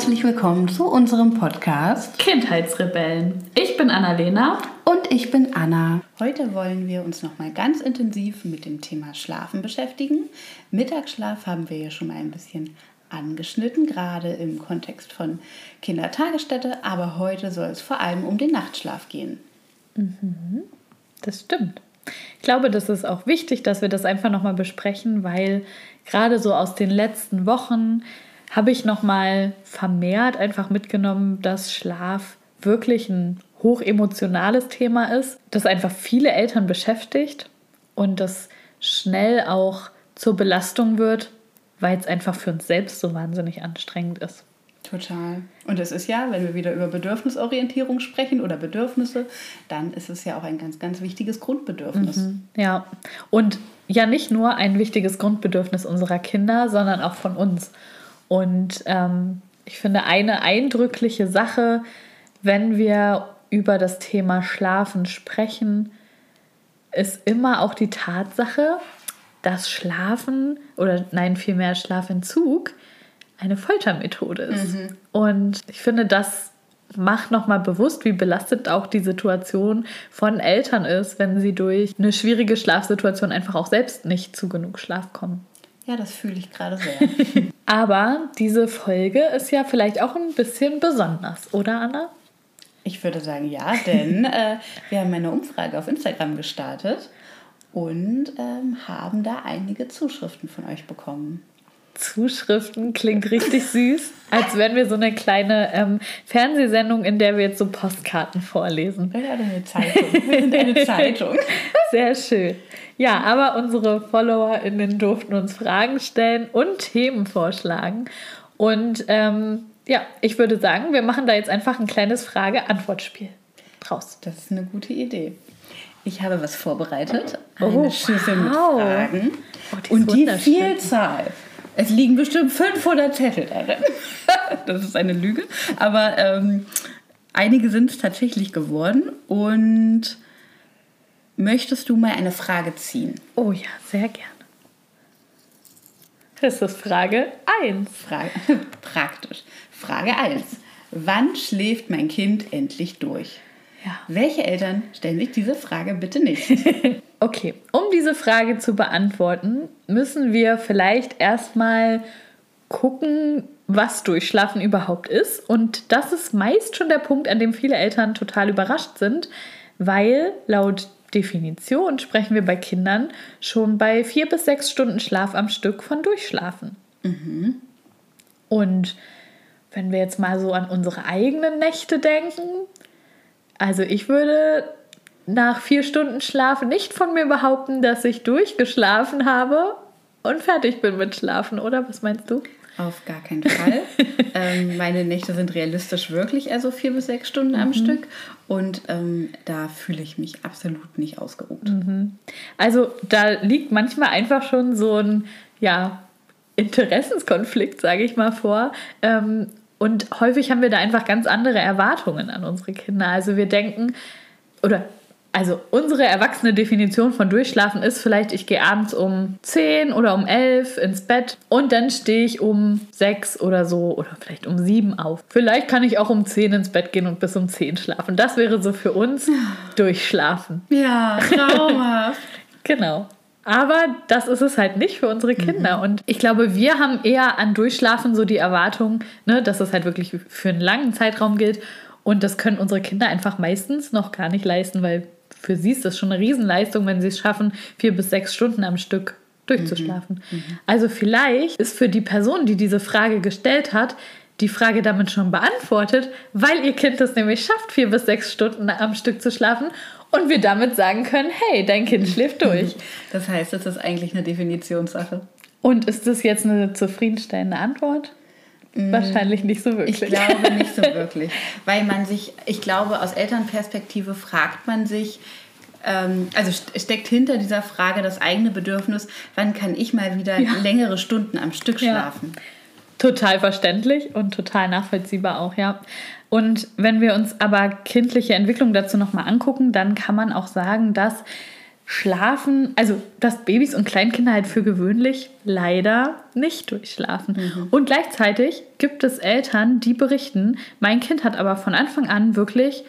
herzlich willkommen zu unserem Podcast Kindheitsrebellen. Ich bin Annalena. Und ich bin Anna. Heute wollen wir uns nochmal ganz intensiv mit dem Thema Schlafen beschäftigen. Mittagsschlaf haben wir ja schon mal ein bisschen angeschnitten, gerade im Kontext von Kindertagesstätte, aber heute soll es vor allem um den Nachtschlaf gehen. Mhm, das stimmt. Ich glaube, das ist auch wichtig, dass wir das einfach nochmal besprechen, weil gerade so aus den letzten Wochen habe ich nochmal vermehrt einfach mitgenommen, dass Schlaf wirklich ein hochemotionales Thema ist, das einfach viele Eltern beschäftigt und das schnell auch zur Belastung wird, weil es einfach für uns selbst so wahnsinnig anstrengend ist. Total. Und es ist ja, wenn wir wieder über Bedürfnisorientierung sprechen oder Bedürfnisse, dann ist es ja auch ein ganz, ganz wichtiges Grundbedürfnis. Mhm. Ja, und ja nicht nur ein wichtiges Grundbedürfnis unserer Kinder, sondern auch von uns. Und ähm, ich finde eine eindrückliche Sache, wenn wir über das Thema Schlafen sprechen, ist immer auch die Tatsache, dass Schlafen oder nein, vielmehr Schlafentzug eine Foltermethode ist. Mhm. Und ich finde, das macht nochmal bewusst, wie belastet auch die Situation von Eltern ist, wenn sie durch eine schwierige Schlafsituation einfach auch selbst nicht zu genug Schlaf kommen. Ja, das fühle ich gerade sehr. Aber diese Folge ist ja vielleicht auch ein bisschen besonders, oder Anna? Ich würde sagen ja, denn äh, wir haben eine Umfrage auf Instagram gestartet und ähm, haben da einige Zuschriften von euch bekommen. Zuschriften klingt richtig süß, als wären wir so eine kleine ähm, Fernsehsendung, in der wir jetzt so Postkarten vorlesen. Ja, eine Zeitung. Wir sind eine Zeitung. Sehr schön. Ja, aber unsere FollowerInnen durften uns Fragen stellen und Themen vorschlagen. Und ähm, ja, ich würde sagen, wir machen da jetzt einfach ein kleines Frage-Antwort-Spiel draus. Das ist eine gute Idee. Ich habe was vorbereitet. Eine oh, Schüssel wow. mit Fragen. Oh, die und die Vielzahl es liegen bestimmt 500 Zettel darin. das ist eine Lüge. Aber ähm, einige sind es tatsächlich geworden. Und möchtest du mal eine Frage ziehen? Oh ja, sehr gerne. Das ist Frage 1. Frage, praktisch. Frage 1. Wann schläft mein Kind endlich durch? Ja. Welche Eltern stellen sich diese Frage bitte nicht? okay, um diese Frage zu beantworten, müssen wir vielleicht erstmal gucken, was Durchschlafen überhaupt ist. Und das ist meist schon der Punkt, an dem viele Eltern total überrascht sind, weil laut Definition sprechen wir bei Kindern schon bei vier bis sechs Stunden Schlaf am Stück von Durchschlafen. Mhm. Und wenn wir jetzt mal so an unsere eigenen Nächte denken, also ich würde nach vier Stunden Schlaf nicht von mir behaupten, dass ich durchgeschlafen habe und fertig bin mit Schlafen, oder? Was meinst du? Auf gar keinen Fall. ähm, meine Nächte sind realistisch wirklich also vier bis sechs Stunden am mhm. Stück und ähm, da fühle ich mich absolut nicht ausgeruht. Mhm. Also da liegt manchmal einfach schon so ein ja, Interessenskonflikt, sage ich mal vor. Ähm, und häufig haben wir da einfach ganz andere Erwartungen an unsere Kinder. Also wir denken, oder also unsere erwachsene Definition von Durchschlafen ist vielleicht, ich gehe abends um 10 oder um 11 ins Bett und dann stehe ich um 6 oder so oder vielleicht um 7 auf. Vielleicht kann ich auch um 10 ins Bett gehen und bis um 10 schlafen. Das wäre so für uns Durchschlafen. Ja, traumhaft. genau. Aber das ist es halt nicht für unsere Kinder. Mhm. Und ich glaube, wir haben eher an Durchschlafen so die Erwartung, ne, dass es halt wirklich für einen langen Zeitraum gilt. Und das können unsere Kinder einfach meistens noch gar nicht leisten, weil für sie ist das schon eine Riesenleistung, wenn sie es schaffen, vier bis sechs Stunden am Stück durchzuschlafen. Mhm. Mhm. Also vielleicht ist für die Person, die diese Frage gestellt hat, die Frage damit schon beantwortet, weil ihr Kind es nämlich schafft, vier bis sechs Stunden am Stück zu schlafen und wir damit sagen können, hey, dein Kind schläft durch. Das heißt, das ist eigentlich eine Definitionssache. Und ist das jetzt eine zufriedenstellende Antwort? Mm, Wahrscheinlich nicht so wirklich. Ich glaube nicht so wirklich. Weil man sich, ich glaube, aus Elternperspektive fragt man sich, ähm, also steckt hinter dieser Frage das eigene Bedürfnis, wann kann ich mal wieder ja. längere Stunden am Stück schlafen? Ja. Total verständlich und total nachvollziehbar auch, ja. Und wenn wir uns aber kindliche Entwicklung dazu nochmal angucken, dann kann man auch sagen, dass schlafen, also dass Babys und Kleinkinder halt für gewöhnlich leider nicht durchschlafen. Mhm. Und gleichzeitig gibt es Eltern, die berichten, mein Kind hat aber von Anfang an wirklich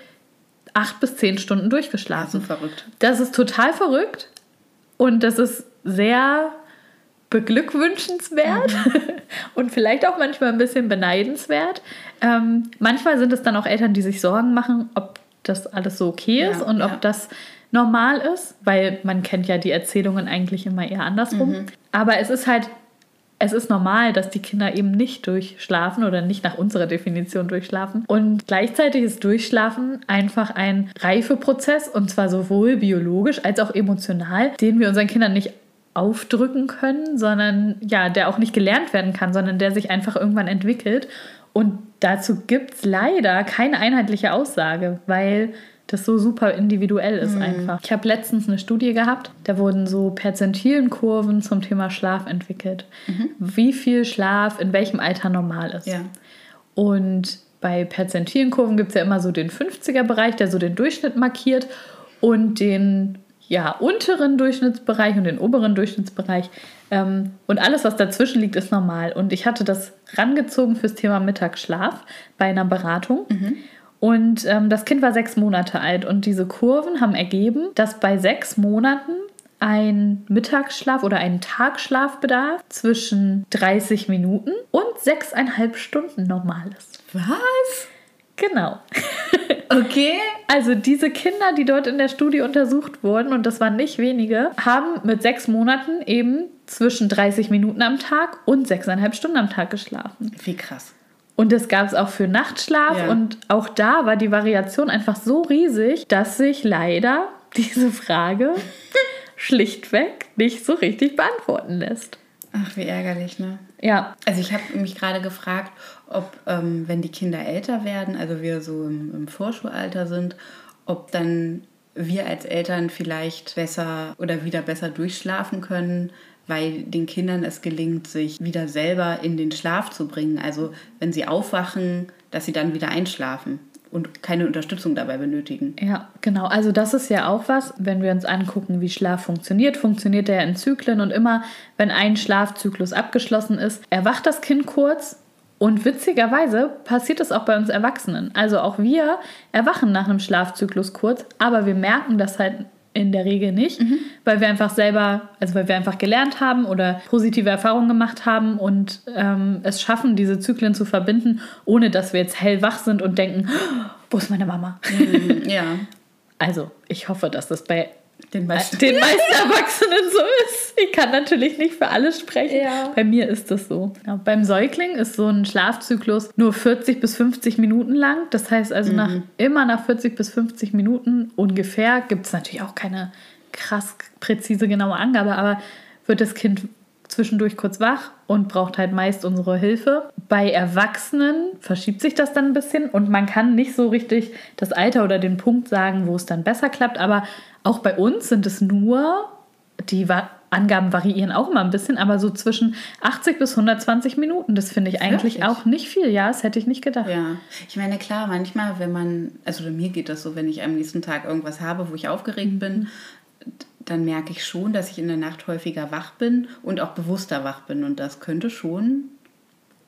acht bis zehn Stunden durchgeschlafen. Das ist verrückt. Das ist total verrückt und das ist sehr beglückwünschenswert mhm. und vielleicht auch manchmal ein bisschen beneidenswert. Ähm, manchmal sind es dann auch Eltern, die sich Sorgen machen, ob das alles so okay ist ja, und ob das normal ist, weil man kennt ja die Erzählungen eigentlich immer eher andersrum. Mhm. Aber es ist halt, es ist normal, dass die Kinder eben nicht durchschlafen oder nicht nach unserer Definition durchschlafen. Und gleichzeitig ist Durchschlafen einfach ein Reifeprozess und zwar sowohl biologisch als auch emotional, den wir unseren Kindern nicht aufdrücken können, sondern ja, der auch nicht gelernt werden kann, sondern der sich einfach irgendwann entwickelt. Und dazu gibt es leider keine einheitliche Aussage, weil das so super individuell ist mhm. einfach. Ich habe letztens eine Studie gehabt, da wurden so Perzentilenkurven zum Thema Schlaf entwickelt. Mhm. Wie viel Schlaf in welchem Alter normal ist. Ja. Und bei Perzentilenkurven gibt es ja immer so den 50er-Bereich, der so den Durchschnitt markiert und den ja, unteren Durchschnittsbereich und den oberen Durchschnittsbereich. Ähm, und alles, was dazwischen liegt, ist normal. Und ich hatte das rangezogen fürs Thema Mittagsschlaf bei einer Beratung. Mhm. Und ähm, das Kind war sechs Monate alt. Und diese Kurven haben ergeben, dass bei sechs Monaten ein Mittagsschlaf oder ein Tagschlafbedarf zwischen 30 Minuten und sechseinhalb Stunden normal ist. Was? Genau. Okay. Also diese Kinder, die dort in der Studie untersucht wurden, und das waren nicht wenige, haben mit sechs Monaten eben zwischen 30 Minuten am Tag und sechseinhalb Stunden am Tag geschlafen. Wie krass. Und das gab es auch für Nachtschlaf. Ja. Und auch da war die Variation einfach so riesig, dass sich leider diese Frage schlichtweg nicht so richtig beantworten lässt. Ach, wie ärgerlich, ne? Ja. Also ich habe mich gerade gefragt, ob, ähm, wenn die Kinder älter werden, also wir so im, im Vorschulalter sind, ob dann wir als Eltern vielleicht besser oder wieder besser durchschlafen können, weil den Kindern es gelingt, sich wieder selber in den Schlaf zu bringen. Also wenn sie aufwachen, dass sie dann wieder einschlafen und keine Unterstützung dabei benötigen. Ja, genau. Also das ist ja auch was, wenn wir uns angucken, wie Schlaf funktioniert. Funktioniert er in Zyklen und immer, wenn ein Schlafzyklus abgeschlossen ist, erwacht das Kind kurz. Und witzigerweise passiert es auch bei uns Erwachsenen. Also auch wir erwachen nach einem Schlafzyklus kurz, aber wir merken das halt in der Regel nicht, mhm. weil wir einfach selber, also weil wir einfach gelernt haben oder positive Erfahrungen gemacht haben und ähm, es schaffen, diese Zyklen zu verbinden, ohne dass wir jetzt hellwach sind und denken, oh, wo ist meine Mama? Mhm, ja. Also, ich hoffe, dass das bei den meisten, den meisten Erwachsenen so ist. Ich kann natürlich nicht für alle sprechen. Ja. Bei mir ist das so. Ja, beim Säugling ist so ein Schlafzyklus nur 40 bis 50 Minuten lang. Das heißt also, mhm. nach, immer nach 40 bis 50 Minuten ungefähr gibt es natürlich auch keine krass präzise, genaue Angabe, aber wird das Kind zwischendurch kurz wach und braucht halt meist unsere Hilfe. Bei Erwachsenen verschiebt sich das dann ein bisschen und man kann nicht so richtig das Alter oder den Punkt sagen, wo es dann besser klappt, aber auch bei uns sind es nur, die Angaben variieren auch immer ein bisschen, aber so zwischen 80 bis 120 Minuten. Das finde ich eigentlich Wirklich? auch nicht viel. Ja, das hätte ich nicht gedacht. Ja, ich meine, klar, manchmal, wenn man, also mir geht das so, wenn ich am nächsten Tag irgendwas habe, wo ich aufgeregt mhm. bin, dann merke ich schon, dass ich in der Nacht häufiger wach bin und auch bewusster wach bin. Und das könnte schon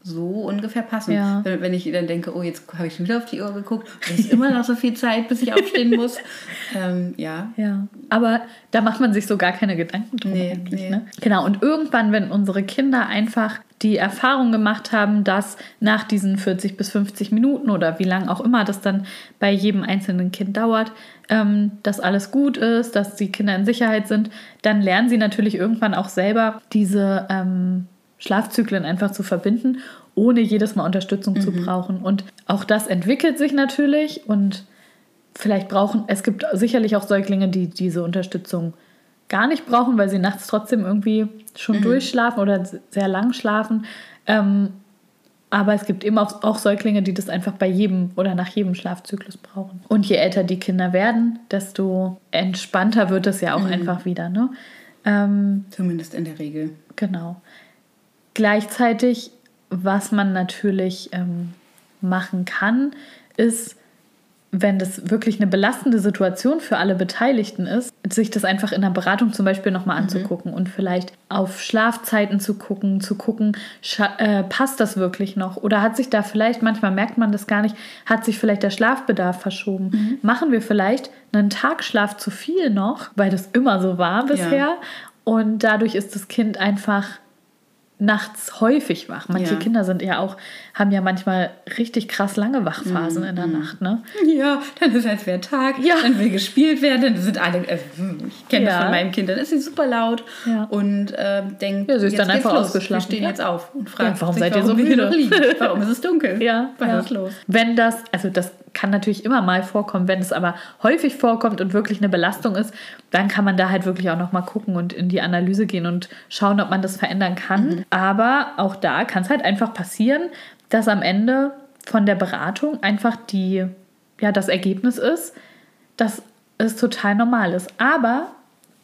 so ungefähr passen. Ja. Wenn, wenn, ich dann denke, oh, jetzt habe ich schon wieder auf die Uhr geguckt, es ist immer noch so viel Zeit, bis ich aufstehen muss. ähm, ja. Ja, aber da macht man sich so gar keine Gedanken drum. Nee, nee. Ne? Genau, und irgendwann, wenn unsere Kinder einfach die Erfahrung gemacht haben, dass nach diesen 40 bis 50 Minuten oder wie lange auch immer das dann bei jedem einzelnen Kind dauert, ähm, dass alles gut ist, dass die Kinder in Sicherheit sind, dann lernen sie natürlich irgendwann auch selber diese ähm, Schlafzyklen einfach zu verbinden, ohne jedes Mal Unterstützung mhm. zu brauchen. Und auch das entwickelt sich natürlich und vielleicht brauchen, es gibt sicherlich auch Säuglinge, die diese Unterstützung gar nicht brauchen, weil sie nachts trotzdem irgendwie schon mhm. durchschlafen oder sehr lang schlafen. Ähm, aber es gibt eben auch, auch, Säuglinge, die das einfach bei jedem oder nach jedem Schlafzyklus brauchen. Und je älter die Kinder werden, desto entspannter wird es ja auch mhm. einfach wieder. Ne? Ähm, Zumindest in der Regel. Genau. Gleichzeitig, was man natürlich ähm, machen kann, ist wenn das wirklich eine belastende Situation für alle Beteiligten ist, sich das einfach in der Beratung zum Beispiel nochmal mhm. anzugucken mhm. und vielleicht auf Schlafzeiten zu gucken, zu gucken, äh, passt das wirklich noch? Oder hat sich da vielleicht, manchmal merkt man das gar nicht, hat sich vielleicht der Schlafbedarf verschoben? Mhm. Machen wir vielleicht einen Tagschlaf zu viel noch, weil das immer so war bisher? Ja. Und dadurch ist das Kind einfach nachts häufig wach. Manche ja. Kinder sind ja auch, haben ja manchmal richtig krass lange Wachphasen mhm. in der mhm. Nacht, ne? Ja, dann ist als wäre Tag, ja. dann will gespielt werden, dann sind alle, äh, ich kenne ja. das von meinem Kind, dann ist sie super laut und äh, denkt, ja, sie ist dann einfach los. ausgeschlafen. Wir stehen jetzt auf und fragen, warum sich, seid ihr so müde? Warum ist es dunkel? Ja, was ist los? Wenn das, also das kann natürlich immer mal vorkommen, wenn es aber häufig vorkommt und wirklich eine Belastung ist, dann kann man da halt wirklich auch noch mal gucken und in die Analyse gehen und schauen, ob man das verändern kann. Mhm. Aber auch da kann es halt einfach passieren, dass am Ende von der Beratung einfach die, ja, das Ergebnis ist, dass es total normal ist. Aber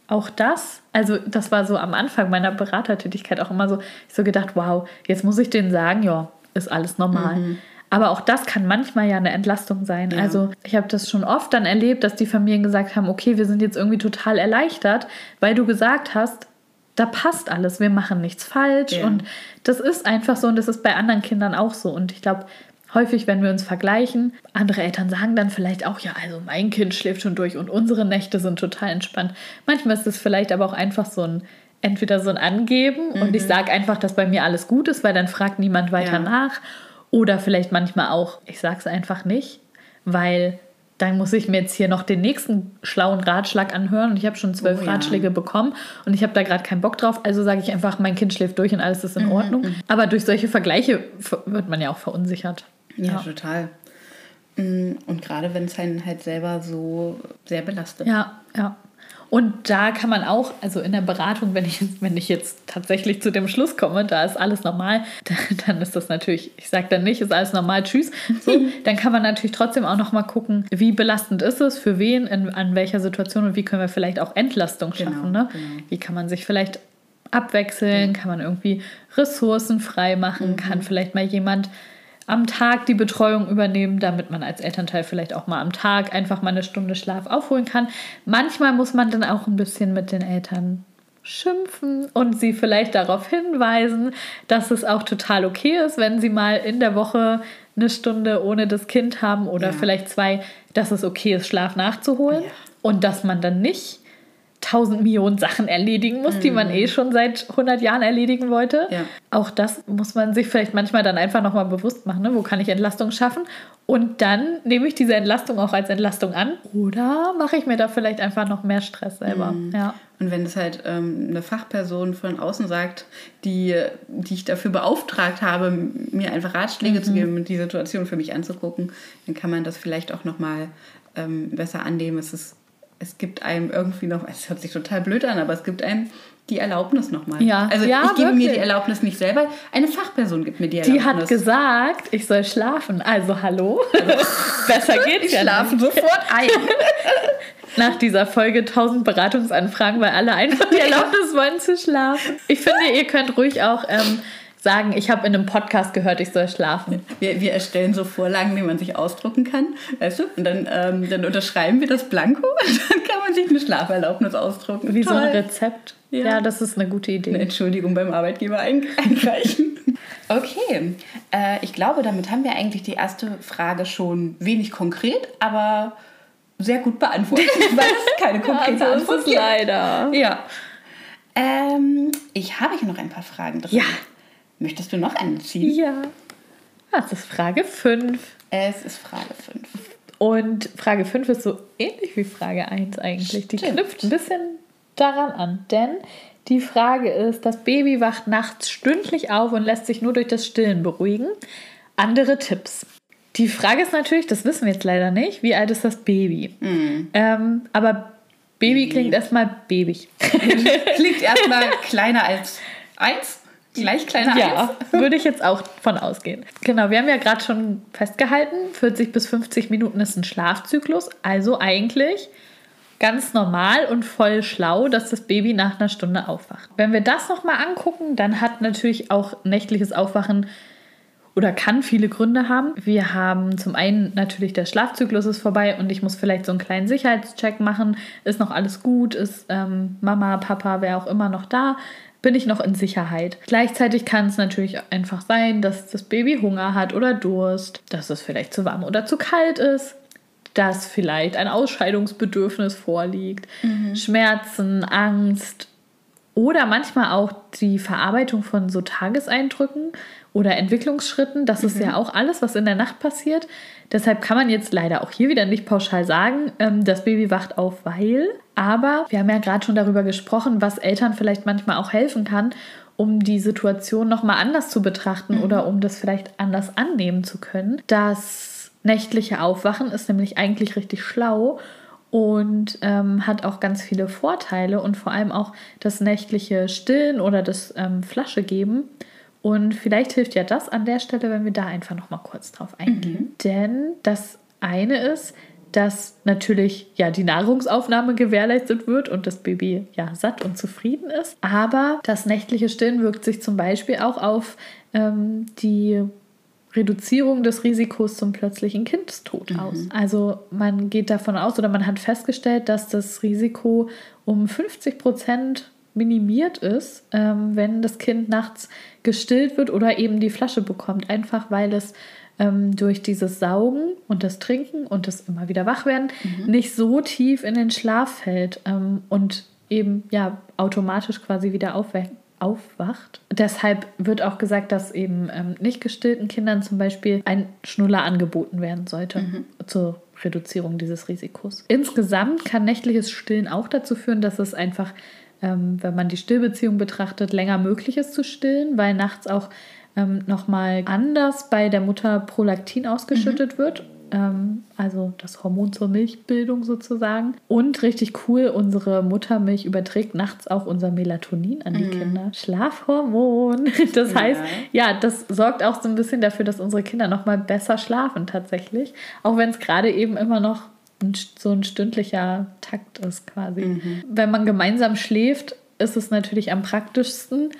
auch das, also das war so am Anfang meiner Beratertätigkeit auch immer so, ich so gedacht, wow, jetzt muss ich denen sagen, ja, ist alles normal. Mhm. Aber auch das kann manchmal ja eine Entlastung sein. Ja. Also ich habe das schon oft dann erlebt, dass die Familien gesagt haben, okay, wir sind jetzt irgendwie total erleichtert, weil du gesagt hast, da passt alles, wir machen nichts falsch. Ja. Und das ist einfach so und das ist bei anderen Kindern auch so. Und ich glaube, häufig, wenn wir uns vergleichen, andere Eltern sagen dann vielleicht auch, ja, also mein Kind schläft schon durch und unsere Nächte sind total entspannt. Manchmal ist es vielleicht aber auch einfach so ein entweder so ein Angeben mhm. und ich mhm. sage einfach, dass bei mir alles gut ist, weil dann fragt niemand weiter ja. nach oder vielleicht manchmal auch, ich sage es einfach nicht, weil dann muss ich mir jetzt hier noch den nächsten schlauen Ratschlag anhören und ich habe schon zwölf oh, ja. Ratschläge bekommen und ich habe da gerade keinen Bock drauf. Also sage ich einfach, mein Kind schläft durch und alles ist in mhm, Ordnung. Mhm. Aber durch solche Vergleiche wird man ja auch verunsichert. Ja, ja. total. Mm, und gerade wenn es einen halt selber so sehr belastet. Ja, ja. Und da kann man auch, also in der Beratung, wenn ich, wenn ich jetzt tatsächlich zu dem Schluss komme, da ist alles normal, dann ist das natürlich, ich sage dann nicht, ist alles normal, tschüss. So, dann kann man natürlich trotzdem auch nochmal gucken, wie belastend ist es, für wen, in, an welcher Situation und wie können wir vielleicht auch Entlastung genau, schaffen. Genau, ne? Genau. Wie kann man sich vielleicht abwechseln, ja. kann man irgendwie Ressourcen frei machen, mhm. kann vielleicht mal jemand am Tag die Betreuung übernehmen, damit man als Elternteil vielleicht auch mal am Tag einfach mal eine Stunde Schlaf aufholen kann. Manchmal muss man dann auch ein bisschen mit den Eltern schimpfen und sie vielleicht darauf hinweisen, dass es auch total okay ist, wenn sie mal in der Woche eine Stunde ohne das Kind haben oder ja. vielleicht zwei, dass es okay ist, Schlaf nachzuholen ja. und dass man dann nicht tausend Millionen Sachen erledigen muss, mhm. die man mhm. eh schon seit 100 Jahren erledigen wollte. Ja. Auch das muss man sich vielleicht manchmal dann einfach nochmal bewusst machen. Ne? Wo kann ich Entlastung schaffen? Und dann nehme ich diese Entlastung auch als Entlastung an. Oder mache ich mir da vielleicht einfach noch mehr Stress selber? Mhm. Ja. Und wenn es halt ähm, eine Fachperson von außen sagt, die, die ich dafür beauftragt habe, mir einfach Ratschläge mhm. zu geben und die Situation für mich anzugucken, dann kann man das vielleicht auch nochmal ähm, besser annehmen. Es ist es gibt einem irgendwie noch, es hört sich total blöd an, aber es gibt einem die Erlaubnis nochmal. Ja. Also ja, ich gebe wirklich. mir die Erlaubnis nicht selber, eine Fachperson gibt mir die Erlaubnis. Die hat gesagt, ich soll schlafen. Also hallo. Also, Besser geht's ich ja schlafe sofort ein. Nach dieser Folge 1000 Beratungsanfragen, weil alle einfach die Erlaubnis wollen zu schlafen. Ich finde, ihr könnt ruhig auch ähm, sagen, ich habe in einem Podcast gehört, ich soll schlafen. Wir, wir erstellen so Vorlagen, die man sich ausdrucken kann, weißt du? Und dann, ähm, dann unterschreiben wir das Blanko und dann kann man sich eine Schlaferlaubnis ausdrucken. Wie Toll. so ein Rezept. Ja. ja. das ist eine gute Idee. Eine Entschuldigung beim Arbeitgeber einreichen. Okay, äh, ich glaube, damit haben wir eigentlich die erste Frage schon wenig konkret, aber sehr gut beantwortet, weil es keine konkrete also Antwort ist leider. Ja. Ähm, ich habe hier noch ein paar Fragen drin. Ja. Möchtest du noch einen ziehen? Ja. Das ist Frage 5. Es ist Frage 5. Und Frage 5 ist so ähnlich wie Frage 1 eigentlich. Die Stimmt. knüpft ein bisschen daran an. Denn die Frage ist, das Baby wacht nachts stündlich auf und lässt sich nur durch das Stillen beruhigen. Andere Tipps. Die Frage ist natürlich, das wissen wir jetzt leider nicht, wie alt ist das Baby? Mhm. Ähm, aber Baby, Baby. klingt erstmal babyig. klingt erstmal kleiner als 1. Gleich kleiner Ja, würde ich jetzt auch von ausgehen. Genau, wir haben ja gerade schon festgehalten, 40 bis 50 Minuten ist ein Schlafzyklus. Also eigentlich ganz normal und voll schlau, dass das Baby nach einer Stunde aufwacht. Wenn wir das nochmal angucken, dann hat natürlich auch nächtliches Aufwachen oder kann viele Gründe haben. Wir haben zum einen natürlich der Schlafzyklus ist vorbei und ich muss vielleicht so einen kleinen Sicherheitscheck machen. Ist noch alles gut? Ist ähm, Mama, Papa, wer auch immer noch da? Bin ich noch in Sicherheit? Gleichzeitig kann es natürlich einfach sein, dass das Baby Hunger hat oder Durst, dass es vielleicht zu warm oder zu kalt ist, dass vielleicht ein Ausscheidungsbedürfnis vorliegt, mhm. Schmerzen, Angst oder manchmal auch die Verarbeitung von so Tageseindrücken oder Entwicklungsschritten. Das mhm. ist ja mhm. auch alles, was in der Nacht passiert. Deshalb kann man jetzt leider auch hier wieder nicht pauschal sagen, ähm, das Baby wacht auf, weil. Aber wir haben ja gerade schon darüber gesprochen, was Eltern vielleicht manchmal auch helfen kann, um die Situation nochmal anders zu betrachten mhm. oder um das vielleicht anders annehmen zu können. Das nächtliche Aufwachen ist nämlich eigentlich richtig schlau und ähm, hat auch ganz viele Vorteile und vor allem auch das nächtliche Stillen oder das ähm, Flasche geben und vielleicht hilft ja das an der Stelle, wenn wir da einfach noch mal kurz drauf eingehen. Mhm. Denn das eine ist, dass natürlich ja die Nahrungsaufnahme gewährleistet wird und das Baby ja satt und zufrieden ist. Aber das nächtliche Stillen wirkt sich zum Beispiel auch auf ähm, die Reduzierung des Risikos zum plötzlichen Kindstod mhm. aus. Also man geht davon aus oder man hat festgestellt, dass das Risiko um 50 Prozent minimiert ist, ähm, wenn das Kind nachts gestillt wird oder eben die Flasche bekommt, einfach weil es ähm, durch dieses Saugen und das Trinken und das immer wieder wach werden mhm. nicht so tief in den Schlaf fällt ähm, und eben ja automatisch quasi wieder aufwacht. Deshalb wird auch gesagt, dass eben ähm, nicht gestillten Kindern zum Beispiel ein Schnuller angeboten werden sollte mhm. zur Reduzierung dieses Risikos. Insgesamt kann nächtliches Stillen auch dazu führen, dass es einfach ähm, wenn man die Stillbeziehung betrachtet, länger möglich ist zu stillen, weil nachts auch ähm, nochmal anders bei der Mutter Prolaktin ausgeschüttet mhm. wird. Ähm, also das Hormon zur Milchbildung sozusagen. Und richtig cool, unsere Muttermilch überträgt nachts auch unser Melatonin an die mhm. Kinder. Schlafhormon. Das ja. heißt, ja, das sorgt auch so ein bisschen dafür, dass unsere Kinder nochmal besser schlafen tatsächlich. Auch wenn es gerade eben immer noch so ein stündlicher Takt ist quasi. Mhm. Wenn man gemeinsam schläft, ist es natürlich am praktischsten,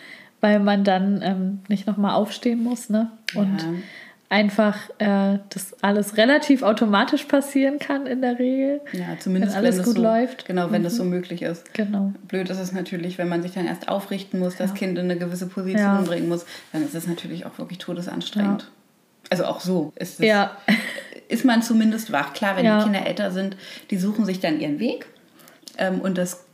weil man dann ähm, nicht nochmal aufstehen muss ne? und ja. einfach äh, das alles relativ automatisch passieren kann in der Regel. Ja, zumindest wenn alles wenn gut so, läuft. Genau, wenn mhm. das so möglich ist. Genau. Blöd ist es natürlich, wenn man sich dann erst aufrichten muss, das Kind in eine gewisse Position ja. bringen muss, dann ist es natürlich auch wirklich todesanstrengend. Also auch so ist es. Ja ist man zumindest wach. Klar, wenn ja. die Kinder älter sind, die suchen sich dann ihren Weg. Ähm, und das,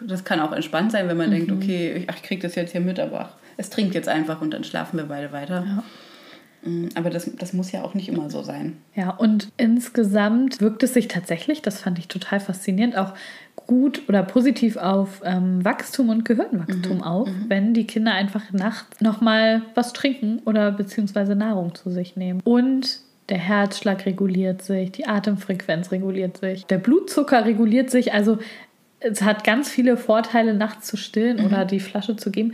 das kann auch entspannt sein, wenn man mhm. denkt, okay, ich, ich kriege das jetzt hier mit, aber es trinkt jetzt einfach und dann schlafen wir beide weiter. Ja. Mm, aber das, das muss ja auch nicht immer so sein. Ja, und insgesamt wirkt es sich tatsächlich, das fand ich total faszinierend, auch gut oder positiv auf ähm, Wachstum und Gehirnwachstum mhm. auf, mhm. wenn die Kinder einfach nachts nochmal was trinken oder beziehungsweise Nahrung zu sich nehmen. Und der Herzschlag reguliert sich, die Atemfrequenz reguliert sich, der Blutzucker reguliert sich. Also es hat ganz viele Vorteile, nachts zu stillen mhm. oder die Flasche zu geben.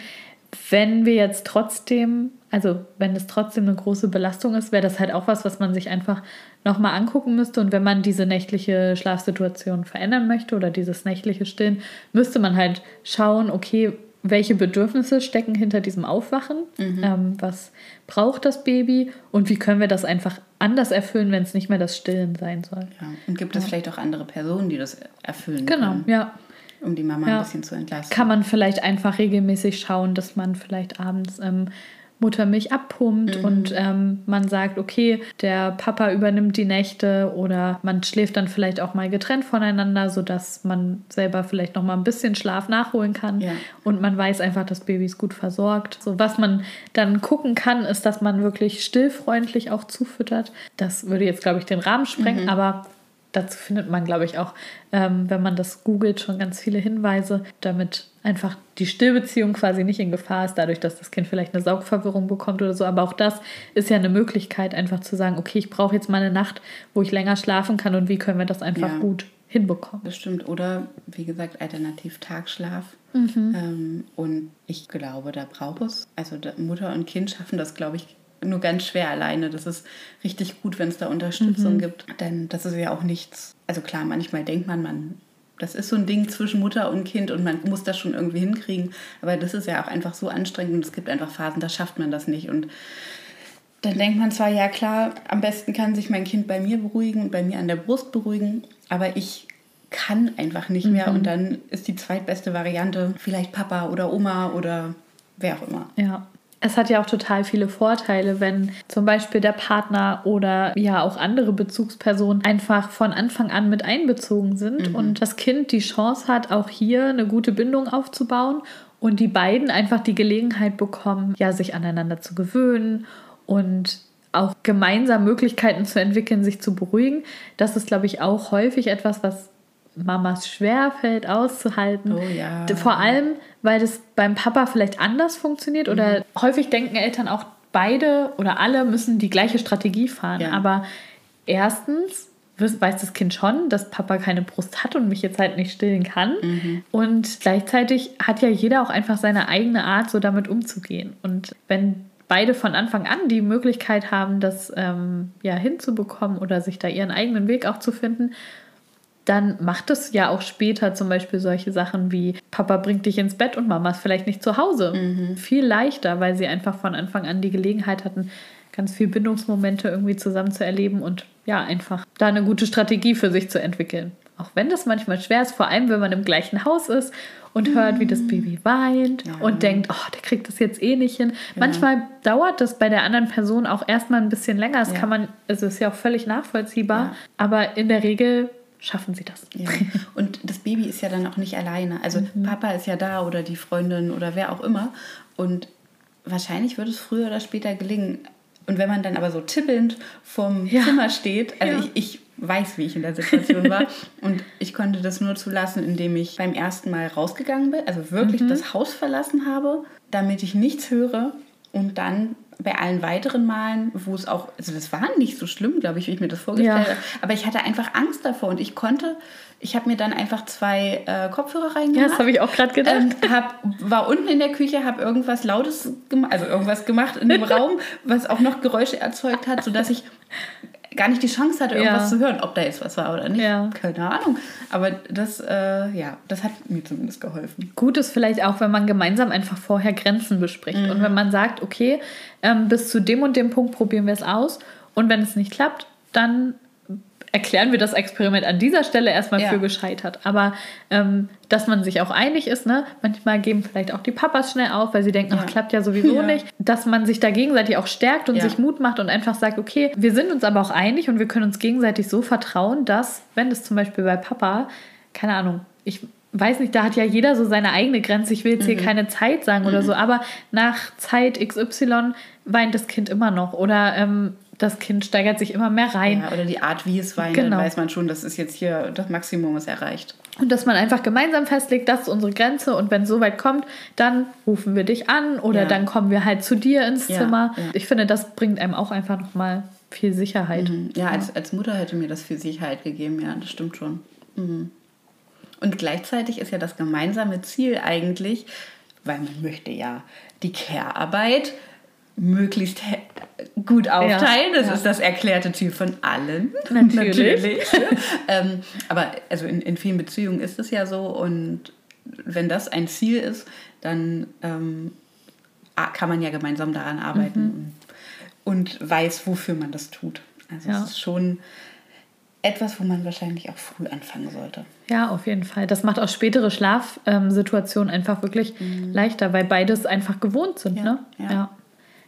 Wenn wir jetzt trotzdem, also wenn es trotzdem eine große Belastung ist, wäre das halt auch was, was man sich einfach nochmal angucken müsste. Und wenn man diese nächtliche Schlafsituation verändern möchte oder dieses nächtliche Stillen, müsste man halt schauen, okay, welche Bedürfnisse stecken hinter diesem Aufwachen, mhm. ähm, was braucht das Baby und wie können wir das einfach anders erfüllen, wenn es nicht mehr das Stillen sein soll. Ja. Und gibt es vielleicht auch andere Personen, die das erfüllen genau, können? Genau, ja. Um die Mama ja. ein bisschen zu entlasten. Kann man vielleicht einfach regelmäßig schauen, dass man vielleicht abends ähm, Muttermilch abpumpt mhm. und ähm, man sagt, okay, der Papa übernimmt die Nächte oder man schläft dann vielleicht auch mal getrennt voneinander, sodass man selber vielleicht noch mal ein bisschen Schlaf nachholen kann ja. und man weiß einfach, das Baby ist gut versorgt. So was man dann gucken kann, ist, dass man wirklich stillfreundlich auch zufüttert. Das würde jetzt, glaube ich, den Rahmen sprengen, mhm. aber dazu findet man, glaube ich, auch, ähm, wenn man das googelt, schon ganz viele Hinweise, damit einfach die Stillbeziehung quasi nicht in Gefahr ist, dadurch, dass das Kind vielleicht eine Saugverwirrung bekommt oder so. Aber auch das ist ja eine Möglichkeit, einfach zu sagen, okay, ich brauche jetzt mal eine Nacht, wo ich länger schlafen kann und wie können wir das einfach ja. gut hinbekommen. Das stimmt. Oder wie gesagt, alternativ Tagschlaf. Mhm. Ähm, und ich glaube, da braucht es, also Mutter und Kind schaffen das, glaube ich, nur ganz schwer alleine. Das ist richtig gut, wenn es da Unterstützung mhm. gibt. Denn das ist ja auch nichts. Also klar, manchmal denkt man, man, das ist so ein Ding zwischen Mutter und Kind und man muss das schon irgendwie hinkriegen. Aber das ist ja auch einfach so anstrengend und es gibt einfach Phasen, da schafft man das nicht. Und dann denkt man zwar, ja klar, am besten kann sich mein Kind bei mir beruhigen und bei mir an der Brust beruhigen, aber ich kann einfach nicht mehr mhm. und dann ist die zweitbeste Variante vielleicht Papa oder Oma oder wer auch immer. Ja. Es hat ja auch total viele Vorteile, wenn zum Beispiel der Partner oder ja auch andere Bezugspersonen einfach von Anfang an mit einbezogen sind mhm. und das Kind die Chance hat, auch hier eine gute Bindung aufzubauen und die beiden einfach die Gelegenheit bekommen, ja, sich aneinander zu gewöhnen und auch gemeinsam Möglichkeiten zu entwickeln, sich zu beruhigen. Das ist, glaube ich, auch häufig etwas, was Mamas schwerfällt auszuhalten. Oh ja. Vor allem, weil das beim Papa vielleicht anders funktioniert oder mhm. häufig denken Eltern auch beide oder alle müssen die gleiche Strategie fahren. Ja. Aber erstens weiß das Kind schon, dass Papa keine Brust hat und mich jetzt halt nicht stillen kann. Mhm. Und gleichzeitig hat ja jeder auch einfach seine eigene Art, so damit umzugehen. Und wenn beide von Anfang an die Möglichkeit haben, das ähm, ja hinzubekommen oder sich da ihren eigenen Weg auch zu finden, dann macht es ja auch später zum Beispiel solche Sachen wie Papa bringt dich ins Bett und Mama ist vielleicht nicht zu Hause. Mhm. Viel leichter, weil sie einfach von Anfang an die Gelegenheit hatten, ganz viel Bindungsmomente irgendwie zusammen zu erleben und ja, einfach da eine gute Strategie für sich zu entwickeln. Auch wenn das manchmal schwer ist, vor allem wenn man im gleichen Haus ist und hört, wie das mhm. Baby weint ja. und denkt, oh, der kriegt das jetzt eh nicht hin. Ja. Manchmal dauert das bei der anderen Person auch erstmal ein bisschen länger. Das ja. kann man, also ist ja auch völlig nachvollziehbar, aber in der Regel schaffen sie das. Ja. Und das Baby ist ja dann auch nicht alleine. Also mhm. Papa ist ja da oder die Freundin oder wer auch immer. Und wahrscheinlich wird es früher oder später gelingen. Und wenn man dann aber so tippelnd vorm ja. Zimmer steht, also ja. ich, ich weiß, wie ich in der Situation war. und ich konnte das nur zulassen, indem ich beim ersten Mal rausgegangen bin, also wirklich mhm. das Haus verlassen habe, damit ich nichts höre und dann bei allen weiteren Malen, wo es auch, also das war nicht so schlimm, glaube ich, wie ich mir das vorgestellt ja. habe, aber ich hatte einfach Angst davor und ich konnte, ich habe mir dann einfach zwei äh, Kopfhörer reingemacht. Ja, das habe ich auch gerade gedacht. Ähm, hab, war unten in der Küche, habe irgendwas Lautes gemacht, also irgendwas gemacht in dem Raum, was auch noch Geräusche erzeugt hat, sodass ich gar nicht die Chance hatte, irgendwas ja. zu hören, ob da jetzt was war oder nicht. Ja. Keine Ahnung. Aber das, äh, ja, das hat mir zumindest geholfen. Gut ist vielleicht auch, wenn man gemeinsam einfach vorher Grenzen bespricht. Mhm. Und wenn man sagt, okay, ähm, bis zu dem und dem Punkt probieren wir es aus. Und wenn es nicht klappt, dann erklären wir das Experiment an dieser Stelle erstmal ja. für gescheitert. Aber ähm, dass man sich auch einig ist, ne? manchmal geben vielleicht auch die Papas schnell auf, weil sie denken, ja. ach, klappt ja sowieso ja. nicht. Dass man sich da gegenseitig auch stärkt und sich Mut macht und einfach sagt, okay, wir sind uns aber auch einig und wir können uns gegenseitig so vertrauen, dass, wenn das zum Beispiel bei Papa, keine Ahnung, ich weiß nicht, da hat ja jeder so seine eigene Grenze. Ich will jetzt hier mhm. keine Zeit sagen mhm. oder so, aber nach Zeit XY weint das Kind immer noch oder ähm, das Kind steigert sich immer mehr rein. Ja, oder die Art, wie es weint, genau. dann weiß man schon, dass es jetzt hier das Maximum ist erreicht. Und dass man einfach gemeinsam festlegt, das ist unsere Grenze und wenn es so weit kommt, dann rufen wir dich an oder ja. dann kommen wir halt zu dir ins ja, Zimmer. Ich finde, das bringt einem auch einfach nochmal viel Sicherheit. Mhm. Ja, Als, als Mutter hätte mir das viel Sicherheit gegeben, ja, das stimmt schon. Mhm. Und gleichzeitig ist ja das gemeinsame Ziel eigentlich, weil man möchte ja die Care-Arbeit möglichst gut aufteilen. Ja, das ja. ist das erklärte Ziel von allen. Natürlich. Natürlich. ähm, aber also in, in vielen Beziehungen ist es ja so und wenn das ein Ziel ist, dann ähm, kann man ja gemeinsam daran arbeiten mhm. und, weiß, wofür man das tut. Also ja. es ist schon etwas, wo man wahrscheinlich auch früh anfangen sollte. Ja, auf jeden Fall. Das macht auch spätere Schlafsituationen einfach wirklich mhm. leichter, weil beides einfach gewohnt sind. Ne? ja.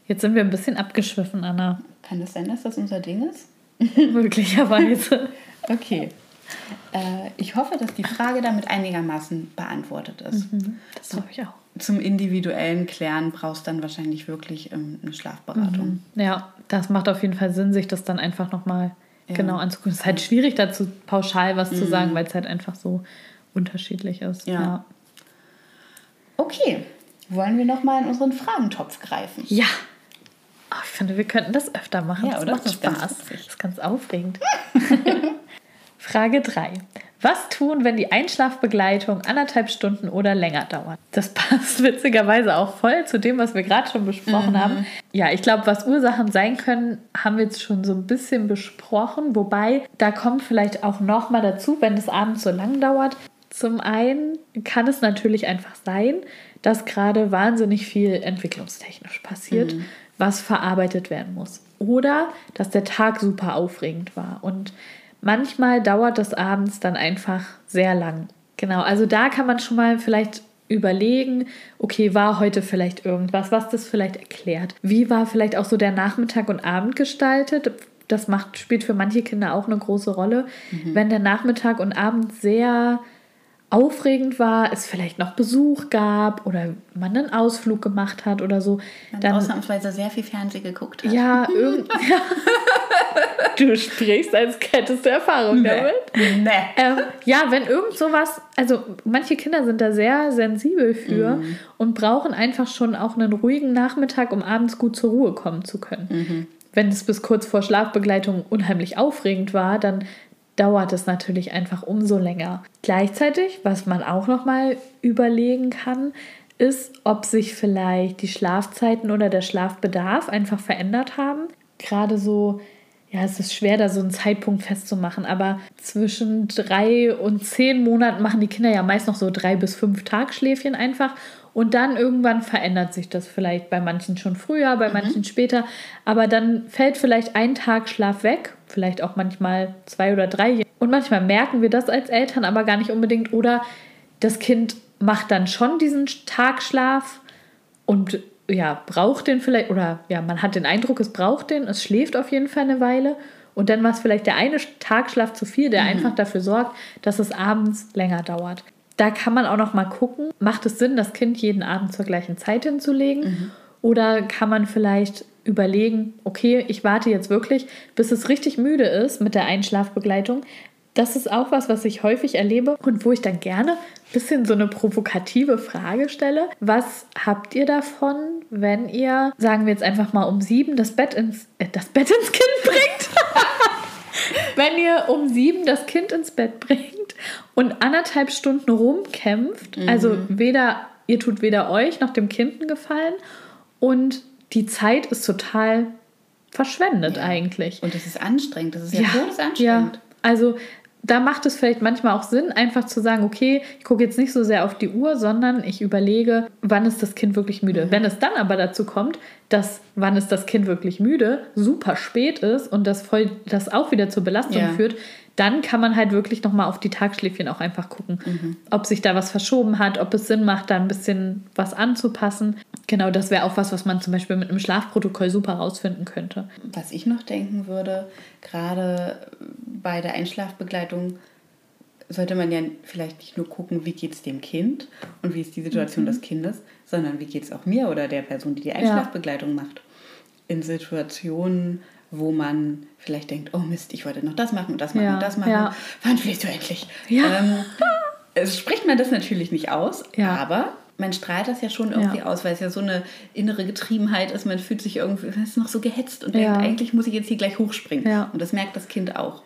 Jetzt sind wir ein bisschen abgeschwiffen, Anna. Kann das sein, dass das unser Ding ist? Möglicherweise. okay. Äh, ich hoffe, dass die Frage damit einigermaßen beantwortet ist. Mhm, das hoffe ich auch. Zum individuellen Klären brauchst du dann wahrscheinlich wirklich ähm, eine Schlafberatung. Mhm. Ja, das macht auf jeden Fall Sinn, sich das dann einfach nochmal ja. genau anzugucken. Es ist halt schwierig dazu pauschal was mhm. zu sagen, weil es halt einfach so unterschiedlich ist. ja. ja. Okay, wollen wir nochmal in unseren Fragentopf greifen? Ja, Oh, ich finde, wir könnten das öfter machen. Ja, das oder? macht das Spaß. das ist ganz aufregend. Frage 3. Was tun, wenn die Einschlafbegleitung anderthalb Stunden oder länger dauert? Das passt witzigerweise auch voll zu dem, was wir gerade schon besprochen mhm. haben. Ja, ich glaube, was Ursachen sein können, haben wir jetzt schon so ein bisschen besprochen. Wobei, da kommt vielleicht auch noch mal dazu, wenn es abends so lang dauert. Zum einen kann es natürlich einfach sein, dass gerade wahnsinnig viel entwicklungstechnisch passiert. Mhm was verarbeitet werden muss. Oder dass der Tag super aufregend war. Und manchmal dauert das abends dann einfach sehr lang. Genau, also da kann man schon mal vielleicht überlegen, okay, war heute vielleicht irgendwas, was das vielleicht erklärt? Wie war vielleicht auch so der Nachmittag und Abend gestaltet? Das macht, spielt für manche Kinder auch eine große Rolle. Mhm. Wenn der Nachmittag und Abend sehr aufregend war, es vielleicht noch Besuch gab oder man einen Ausflug gemacht hat oder so. Man dann ausnahmsweise sehr viel Fernsehen geguckt hat. Ja, irgend, ja. Du sprichst, als hättest du Erfahrung nee. damit. Nee. Ähm, ja, wenn irgend sowas, also manche Kinder sind da sehr sensibel für mhm. und brauchen einfach schon auch einen ruhigen Nachmittag, um abends gut zur Ruhe kommen zu können. Mhm. Wenn es bis kurz vor Schlafbegleitung unheimlich aufregend war, dann dauert es natürlich einfach umso länger. Gleichzeitig, was man auch noch mal überlegen kann, ist, ob sich vielleicht die Schlafzeiten oder der Schlafbedarf einfach verändert haben. Gerade so, ja, es ist schwer, da so einen Zeitpunkt festzumachen, aber zwischen drei und zehn Monaten machen die Kinder ja meist noch so drei bis fünf Tagschläfchen einfach und dann irgendwann verändert sich das vielleicht bei manchen schon früher, bei mhm. manchen später. Aber dann fällt vielleicht ein Tag Schlaf weg, vielleicht auch manchmal zwei oder drei. Und manchmal merken wir das als Eltern aber gar nicht unbedingt. Oder das Kind macht dann schon diesen Tagschlaf und ja, braucht den vielleicht, oder ja, man hat den Eindruck, es braucht den, es schläft auf jeden Fall eine Weile. Und dann war es vielleicht der eine Tagschlaf zu viel, der mhm. einfach dafür sorgt, dass es abends länger dauert. Da kann man auch noch mal gucken, macht es Sinn, das Kind jeden Abend zur gleichen Zeit hinzulegen? Mhm. Oder kann man vielleicht überlegen, okay, ich warte jetzt wirklich, bis es richtig müde ist mit der Einschlafbegleitung. Das ist auch was, was ich häufig erlebe und wo ich dann gerne ein bisschen so eine provokative Frage stelle. Was habt ihr davon, wenn ihr, sagen wir jetzt einfach mal um sieben, das Bett ins, äh, das Bett ins Kind bringt? wenn ihr um sieben das Kind ins Bett bringt und anderthalb Stunden rumkämpft. Mhm. Also weder, ihr tut weder euch noch dem Kind einen Gefallen und die Zeit ist total verschwendet ja. eigentlich. Und es ist anstrengend, das ist ja, ja todesanstrengend. Ja. Also da macht es vielleicht manchmal auch Sinn, einfach zu sagen, okay, ich gucke jetzt nicht so sehr auf die Uhr, sondern ich überlege, wann ist das Kind wirklich müde. Mhm. Wenn es dann aber dazu kommt, dass wann ist das Kind wirklich müde, super spät ist und das voll das auch wieder zur Belastung ja. führt, dann kann man halt wirklich nochmal auf die Tagschläfchen auch einfach gucken, mhm. ob sich da was verschoben hat, ob es Sinn macht, da ein bisschen was anzupassen. Genau, das wäre auch was, was man zum Beispiel mit einem Schlafprotokoll super rausfinden könnte. Was ich noch denken würde, gerade bei der Einschlafbegleitung sollte man ja vielleicht nicht nur gucken, wie geht es dem Kind und wie ist die Situation mhm. des Kindes, sondern wie geht es auch mir oder der Person, die die Einschlafbegleitung ja. macht. In Situationen, wo man vielleicht denkt, oh Mist, ich wollte noch das machen und das machen ja, und das machen. Ja. Wann fliehst du endlich? Ja. Ähm, es spricht man das natürlich nicht aus, ja. aber man strahlt das ja schon irgendwie aus, weil es ja so eine innere Getriebenheit ist. Man fühlt sich irgendwie, ist noch so gehetzt und denkt, eigentlich muss ich jetzt hier gleich hochspringen. Und das merkt das Kind auch.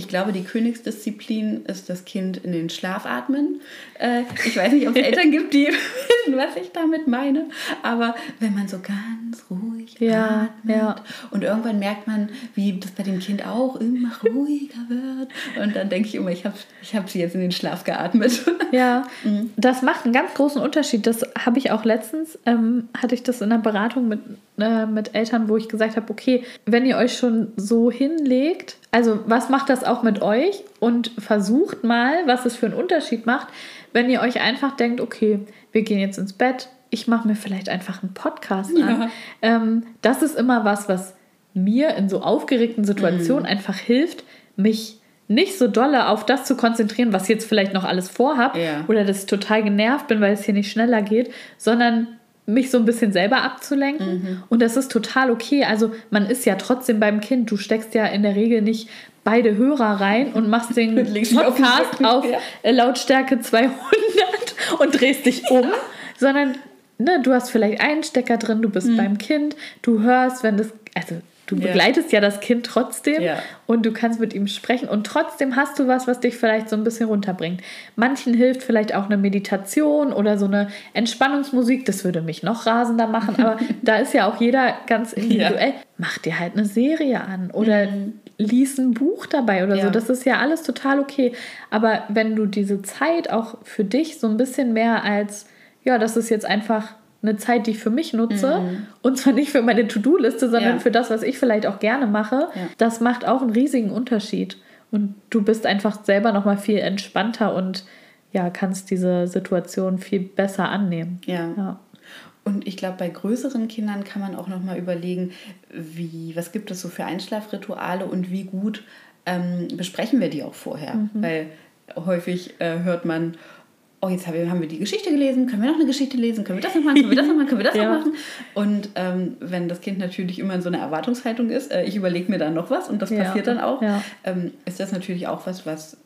Ich glaube, die Königsdisziplin ist das Kind in den Schlaf atmen. Äh, ich weiß nicht, ob es Eltern gibt, die wissen, was ich damit meine. Aber wenn man so ganz ruhig ja, atmet ja. und irgendwann merkt man, wie das bei dem Kind auch immer ruhiger wird. Und dann denke ich immer, ich habe ich hab sie jetzt in den Schlaf geatmet. Ja, mhm. das macht einen ganz großen Unterschied. Das habe ich auch letztens, ähm, hatte ich das in einer Beratung mit, äh, mit Eltern, wo ich gesagt habe, okay, wenn ihr euch schon so hinlegt, also was macht das auch mit euch? Und versucht mal, was es für einen Unterschied macht, wenn ihr euch einfach denkt, okay, wir gehen jetzt ins Bett, ich mache mir vielleicht einfach einen Podcast ja. an. Ähm, das ist immer was, was mir in so aufgeregten Situationen mhm. einfach hilft, mich nicht so dolle auf das zu konzentrieren, was jetzt vielleicht noch alles vorhab ja. oder dass ich total genervt bin, weil es hier nicht schneller geht, sondern mich so ein bisschen selber abzulenken. Mhm. Und das ist total okay. Also man ist ja trotzdem beim Kind. Du steckst ja in der Regel nicht beide Hörer rein und machst den Podcast auf, ja. Äh, Lautstärke 200 und drehst dich um, sondern ne, du hast vielleicht einen Stecker drin, du bist mhm. beim Kind, du hörst, wenn das, also Du begleitest ja, ja das Kind trotzdem ja. und du kannst mit ihm sprechen und trotzdem hast du was, was dich vielleicht so ein bisschen runterbringt. Manchen hilft vielleicht auch eine Meditation oder so eine Entspannungsmusik. Das würde mich noch rasender machen, aber da ist ja auch jeder ganz individuell. Ja. Mach dir halt eine Serie an oder mhm. lies ein Buch dabei oder so. Das ist ja alles total okay. Aber wenn du diese Zeit auch für dich so ein bisschen mehr als, ja, das ist jetzt einfach eine Zeit, die ich für mich nutze. Mhm. Und zwar nicht für meine To-Do-Liste, sondern ja. für das, was ich vielleicht auch gerne mache. Ja. Das macht auch einen riesigen Unterschied. Und du bist einfach selber nochmal viel entspannter und ja, kannst diese Situation viel besser annehmen. Ja. ja. Und ich glaube, bei größeren Kindern kann man auch nochmal überlegen, wie, was gibt es so für Einschlafrituale und wie gut ähm, besprechen wir die auch vorher. Mhm. Weil häufig äh, hört man, oh, jetzt haben wir, die Geschichte gelesen, können wir noch eine Geschichte lesen, können wir das noch machen, können wir das noch machen, können wir das ja. noch machen. Und ähm, wenn das Kind natürlich immer in so einer Erwartungshaltung ist, äh, ich überlege mir dann noch was und das ja. passiert dann auch, ja. ähm, ist das natürlich auch was, was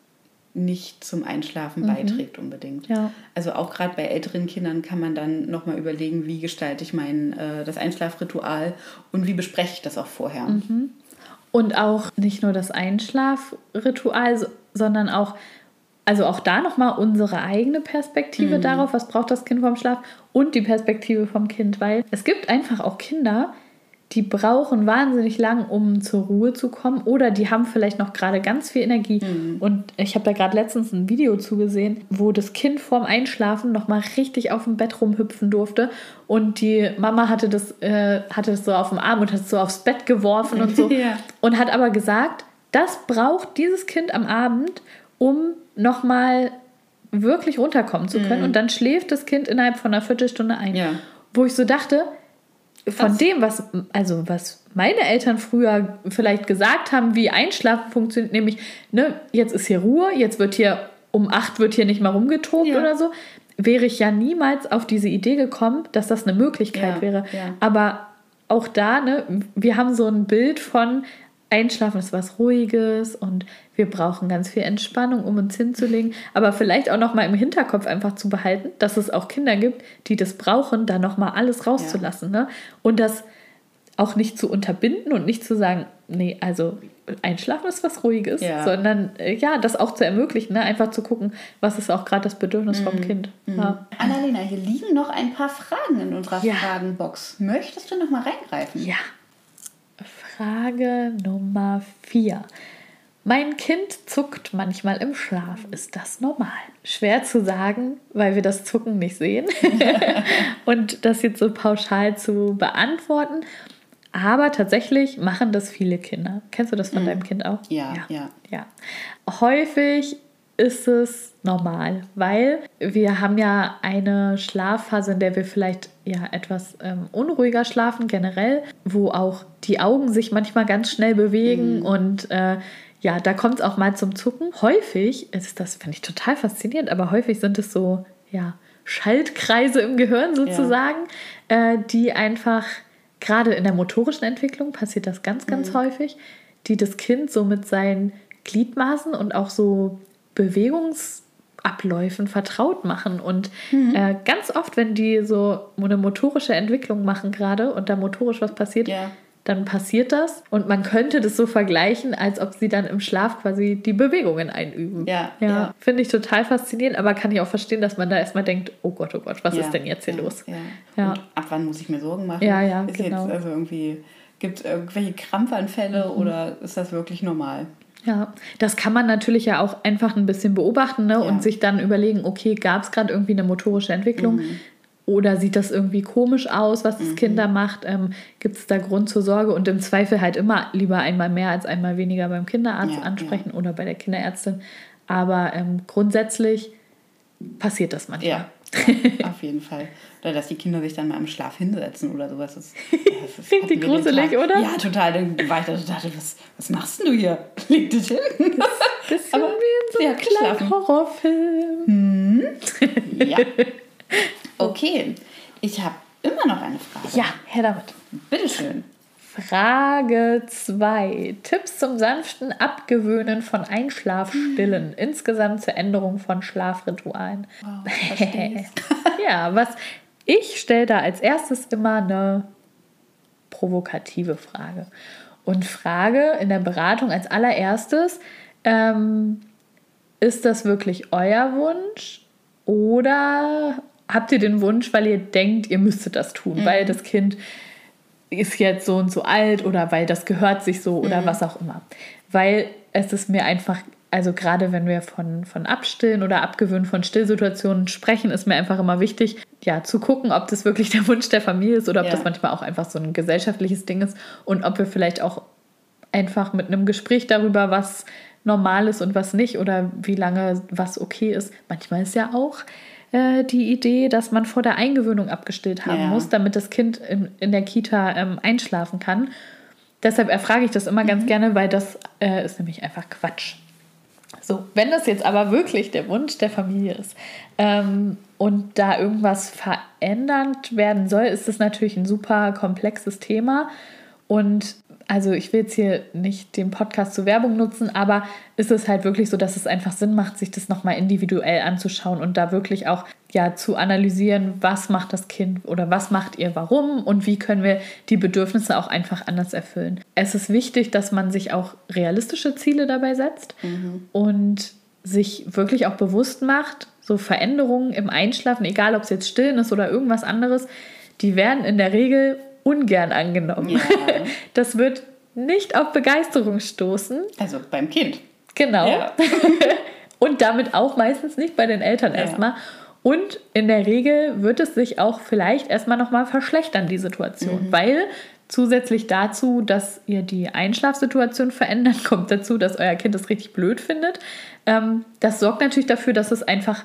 nicht zum Einschlafen mhm. beiträgt unbedingt. Ja. Also auch gerade bei älteren Kindern kann man dann nochmal überlegen, wie gestalte ich mein äh, das Einschlafritual und wie bespreche ich das auch vorher. Mhm. Und auch nicht nur das Einschlafritual, sondern auch also auch da nochmal unsere eigene Perspektive mhm. darauf, was braucht das Kind vom Schlaf und die Perspektive vom Kind, weil es gibt einfach auch Kinder, die brauchen wahnsinnig lang, um zur Ruhe zu kommen oder die haben vielleicht noch gerade ganz viel Energie. Mhm. Und ich habe da gerade letztens ein Video zugesehen, wo das Kind vorm Einschlafen nochmal richtig auf dem Bett rumhüpfen durfte und die Mama hatte das, äh, hatte das so auf dem Arm und hat es so aufs Bett geworfen und so ja. und hat aber gesagt, das braucht dieses Kind am Abend, um nochmal wirklich runterkommen zu können. Mhm. Und dann schläft das Kind innerhalb von einer Viertelstunde ein. Ja. Wo ich so dachte, von was? dem, was, also was meine Eltern früher vielleicht gesagt haben, wie Einschlafen funktioniert, nämlich, ne, jetzt ist hier Ruhe, jetzt wird hier um acht wird hier nicht mal rumgetobt ja. oder so, wäre ich ja niemals auf diese Idee gekommen, dass das eine Möglichkeit ja, wäre. Aber auch da, ne, wir haben so ein Bild von, Einschlafen ist was Ruhiges und wir brauchen ganz viel Entspannung, um uns hinzulegen. Aber vielleicht auch noch mal im Hinterkopf einfach zu behalten, dass es auch Kinder gibt, die das brauchen, da noch mal alles rauszulassen. Ja. Ne? Und das auch nicht zu unterbinden und nicht zu sagen, nee, also Einschlafen ist was Ruhiges, ja. sondern äh, ja, das auch zu ermöglichen, ne? einfach zu gucken, was ist auch gerade das Bedürfnis mhm. vom Kind. Mhm. Ja. Annalena, hier liegen noch ein paar Fragen in unserer. Fragenbox. Möchtest du noch mal reingreifen? Ja. Frage Nummer 4. Mein Kind zuckt manchmal im Schlaf. Ist das normal? Schwer zu sagen, weil wir das Zucken nicht sehen. und das jetzt so pauschal zu beantworten. Aber tatsächlich machen das viele Kinder. Kennst du das von mhm. deinem Kind auch? Ja, ja, ja. ja. Häufig ist es normal, weil wir haben ja eine Schlafphase, in der wir vielleicht ja etwas ähm, unruhiger schlafen generell, wo auch die Augen sich manchmal ganz schnell bewegen mhm. und äh, ja, da kommt es auch mal zum Zucken. Häufig ist das, finde ich total faszinierend, aber häufig sind es so, ja, Schaltkreise im Gehirn sozusagen, ja. äh, die einfach, gerade in der motorischen Entwicklung passiert das ganz, ganz mhm. häufig, die das Kind so mit seinen Gliedmaßen und auch so Bewegungsabläufen vertraut machen. Und mhm. äh, ganz oft, wenn die so eine motorische Entwicklung machen gerade und da motorisch was passiert, ja. dann passiert das. Und man könnte das so vergleichen, als ob sie dann im Schlaf quasi die Bewegungen einüben. Ja. ja, ja. Finde ich total faszinierend, aber kann ich auch verstehen, dass man da erstmal denkt, oh Gott, oh Gott, was ist denn jetzt hier los? Ja. Und ab wann muss ich mir Sorgen machen? Ja, ja, ist genau. Jetzt also irgendwie Gibt es irgendwelche Krampfanfälle mhm. oder ist das wirklich normal? Ja, das kann man natürlich ja auch einfach ein bisschen beobachten ne? Ja. und sich dann überlegen, okay, gab es gerade irgendwie eine motorische Entwicklung? Mhm. Oder sieht das irgendwie komisch aus, was das mhm. Kind da macht? Ähm, Gibt es da Grund zur Sorge? Und im Zweifel halt immer lieber einmal mehr als einmal weniger beim Kinderarzt ja, ansprechen ja. oder bei der Kinderärztin. Aber ähm, grundsätzlich passiert das manchmal. Ja, auf jeden Fall. Oder dass die Kinder sich dann mal im Schlaf hinsetzen oder sowas. Das, das Richtig gruselig, oder? Ja, total. Dann war ich da dachte, was, was machst du hier? Leg dich hin. Das ist Aber wie in so einem Horrorfilm. Hm. Ja. Okay, ich habe immer noch eine Frage. Ja, her damit. Bitteschön. Frage 2. Tipps zum sanften Abgewöhnen von Einschlafstillen. Hm. Insgesamt zur Änderung von Schlafritualen. Wow, ja, was ich stelle da als erstes immer eine provokative Frage. Und frage in der Beratung als allererstes, ähm, ist das wirklich euer Wunsch oder habt ihr den Wunsch, weil ihr denkt, ihr müsstet das tun, mhm. weil das Kind ist jetzt so und so alt oder weil das gehört sich so oder mhm. was auch immer. Weil es ist mir einfach, also gerade wenn wir von, von Abstillen oder Abgewöhnen von Stillsituationen sprechen, ist mir einfach immer wichtig, ja, zu gucken, ob das wirklich der Wunsch der Familie ist oder ob ja. das manchmal auch einfach so ein gesellschaftliches Ding ist und ob wir vielleicht auch einfach mit einem Gespräch darüber, was normal ist und was nicht oder wie lange was okay ist. Manchmal ist ja auch äh, die Idee, dass man vor der Eingewöhnung abgestillt haben ja. muss, damit das Kind in, in der Kita ähm, einschlafen kann. Deshalb erfrage ich das immer mhm. ganz gerne, weil das äh, ist nämlich einfach Quatsch. So, wenn das jetzt aber wirklich der Wunsch der Familie ist ähm, und da irgendwas verändert werden soll, ist das natürlich ein super komplexes Thema. Und also ich will jetzt hier nicht den Podcast zur Werbung nutzen, aber ist es halt wirklich so, dass es einfach Sinn macht, sich das nochmal individuell anzuschauen und da wirklich auch ja zu analysieren, was macht das Kind oder was macht ihr warum und wie können wir die Bedürfnisse auch einfach anders erfüllen. Es ist wichtig, dass man sich auch realistische Ziele dabei setzt mhm. und sich wirklich auch bewusst macht, so Veränderungen im Einschlafen, egal ob es jetzt stillen ist oder irgendwas anderes, die werden in der Regel ungern angenommen. Ja. Das wird nicht auf Begeisterung stoßen. Also beim Kind. Genau. Ja. Und damit auch meistens nicht bei den Eltern erstmal. Und in der Regel wird es sich auch vielleicht erstmal nochmal verschlechtern, die Situation, mhm. weil zusätzlich dazu, dass ihr die Einschlafsituation verändert, kommt dazu, dass euer Kind es richtig blöd findet. Ähm, das sorgt natürlich dafür, dass es einfach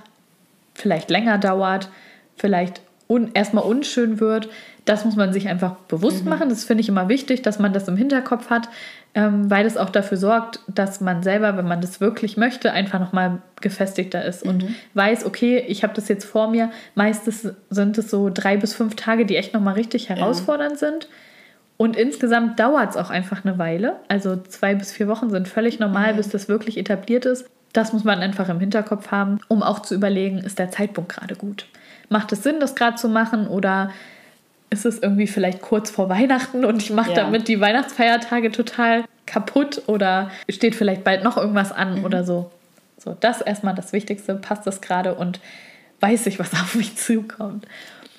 vielleicht länger dauert, vielleicht un erstmal unschön wird. Das muss man sich einfach bewusst mhm. machen. Das finde ich immer wichtig, dass man das im Hinterkopf hat, ähm, weil es auch dafür sorgt, dass man selber, wenn man das wirklich möchte, einfach nochmal gefestigter ist mhm. und weiß, okay, ich habe das jetzt vor mir. Meistens sind es so drei bis fünf Tage, die echt nochmal richtig herausfordernd ja. sind. Und insgesamt dauert es auch einfach eine Weile. Also zwei bis vier Wochen sind völlig normal, mhm. bis das wirklich etabliert ist. Das muss man einfach im Hinterkopf haben, um auch zu überlegen, ist der Zeitpunkt gerade gut. Macht es Sinn, das gerade zu machen oder ist es irgendwie vielleicht kurz vor Weihnachten und ich mache ja. damit die Weihnachtsfeiertage total kaputt oder steht vielleicht bald noch irgendwas an mhm. oder so. So, das ist erstmal das Wichtigste. Passt das gerade und weiß ich, was auf mich zukommt.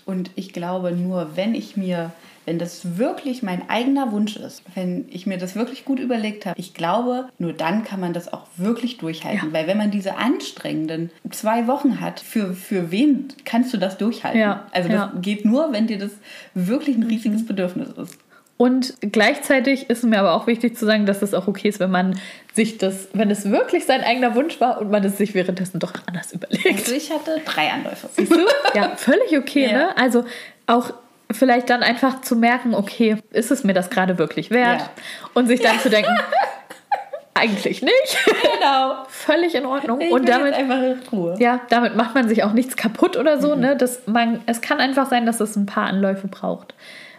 Und ich glaube, nur wenn ich mir wenn das wirklich mein eigener Wunsch ist, wenn ich mir das wirklich gut überlegt habe, ich glaube, nur dann kann man das auch wirklich durchhalten. Ja. Weil wenn man diese anstrengenden zwei Wochen hat, für, für wen kannst du das durchhalten? Ja. Also das ja. geht nur, wenn dir das wirklich ein riesiges Bedürfnis ist. Und gleichzeitig ist mir aber auch wichtig zu sagen, dass es auch okay ist, wenn man sich das, wenn es wirklich sein eigener Wunsch war und man es sich währenddessen doch anders überlegt. Also ich hatte drei Anläufe. Siehst du? Ja, völlig okay, ja. ne? Also auch vielleicht dann einfach zu merken, okay, ist es mir das gerade wirklich wert? Ja. Und sich dann zu denken, eigentlich nicht. Genau. Völlig in Ordnung. Ich und damit einfach in Ruhe. Ja, damit macht man sich auch nichts kaputt oder so. Mhm. Ne? Dass man, es kann einfach sein, dass es ein paar Anläufe braucht.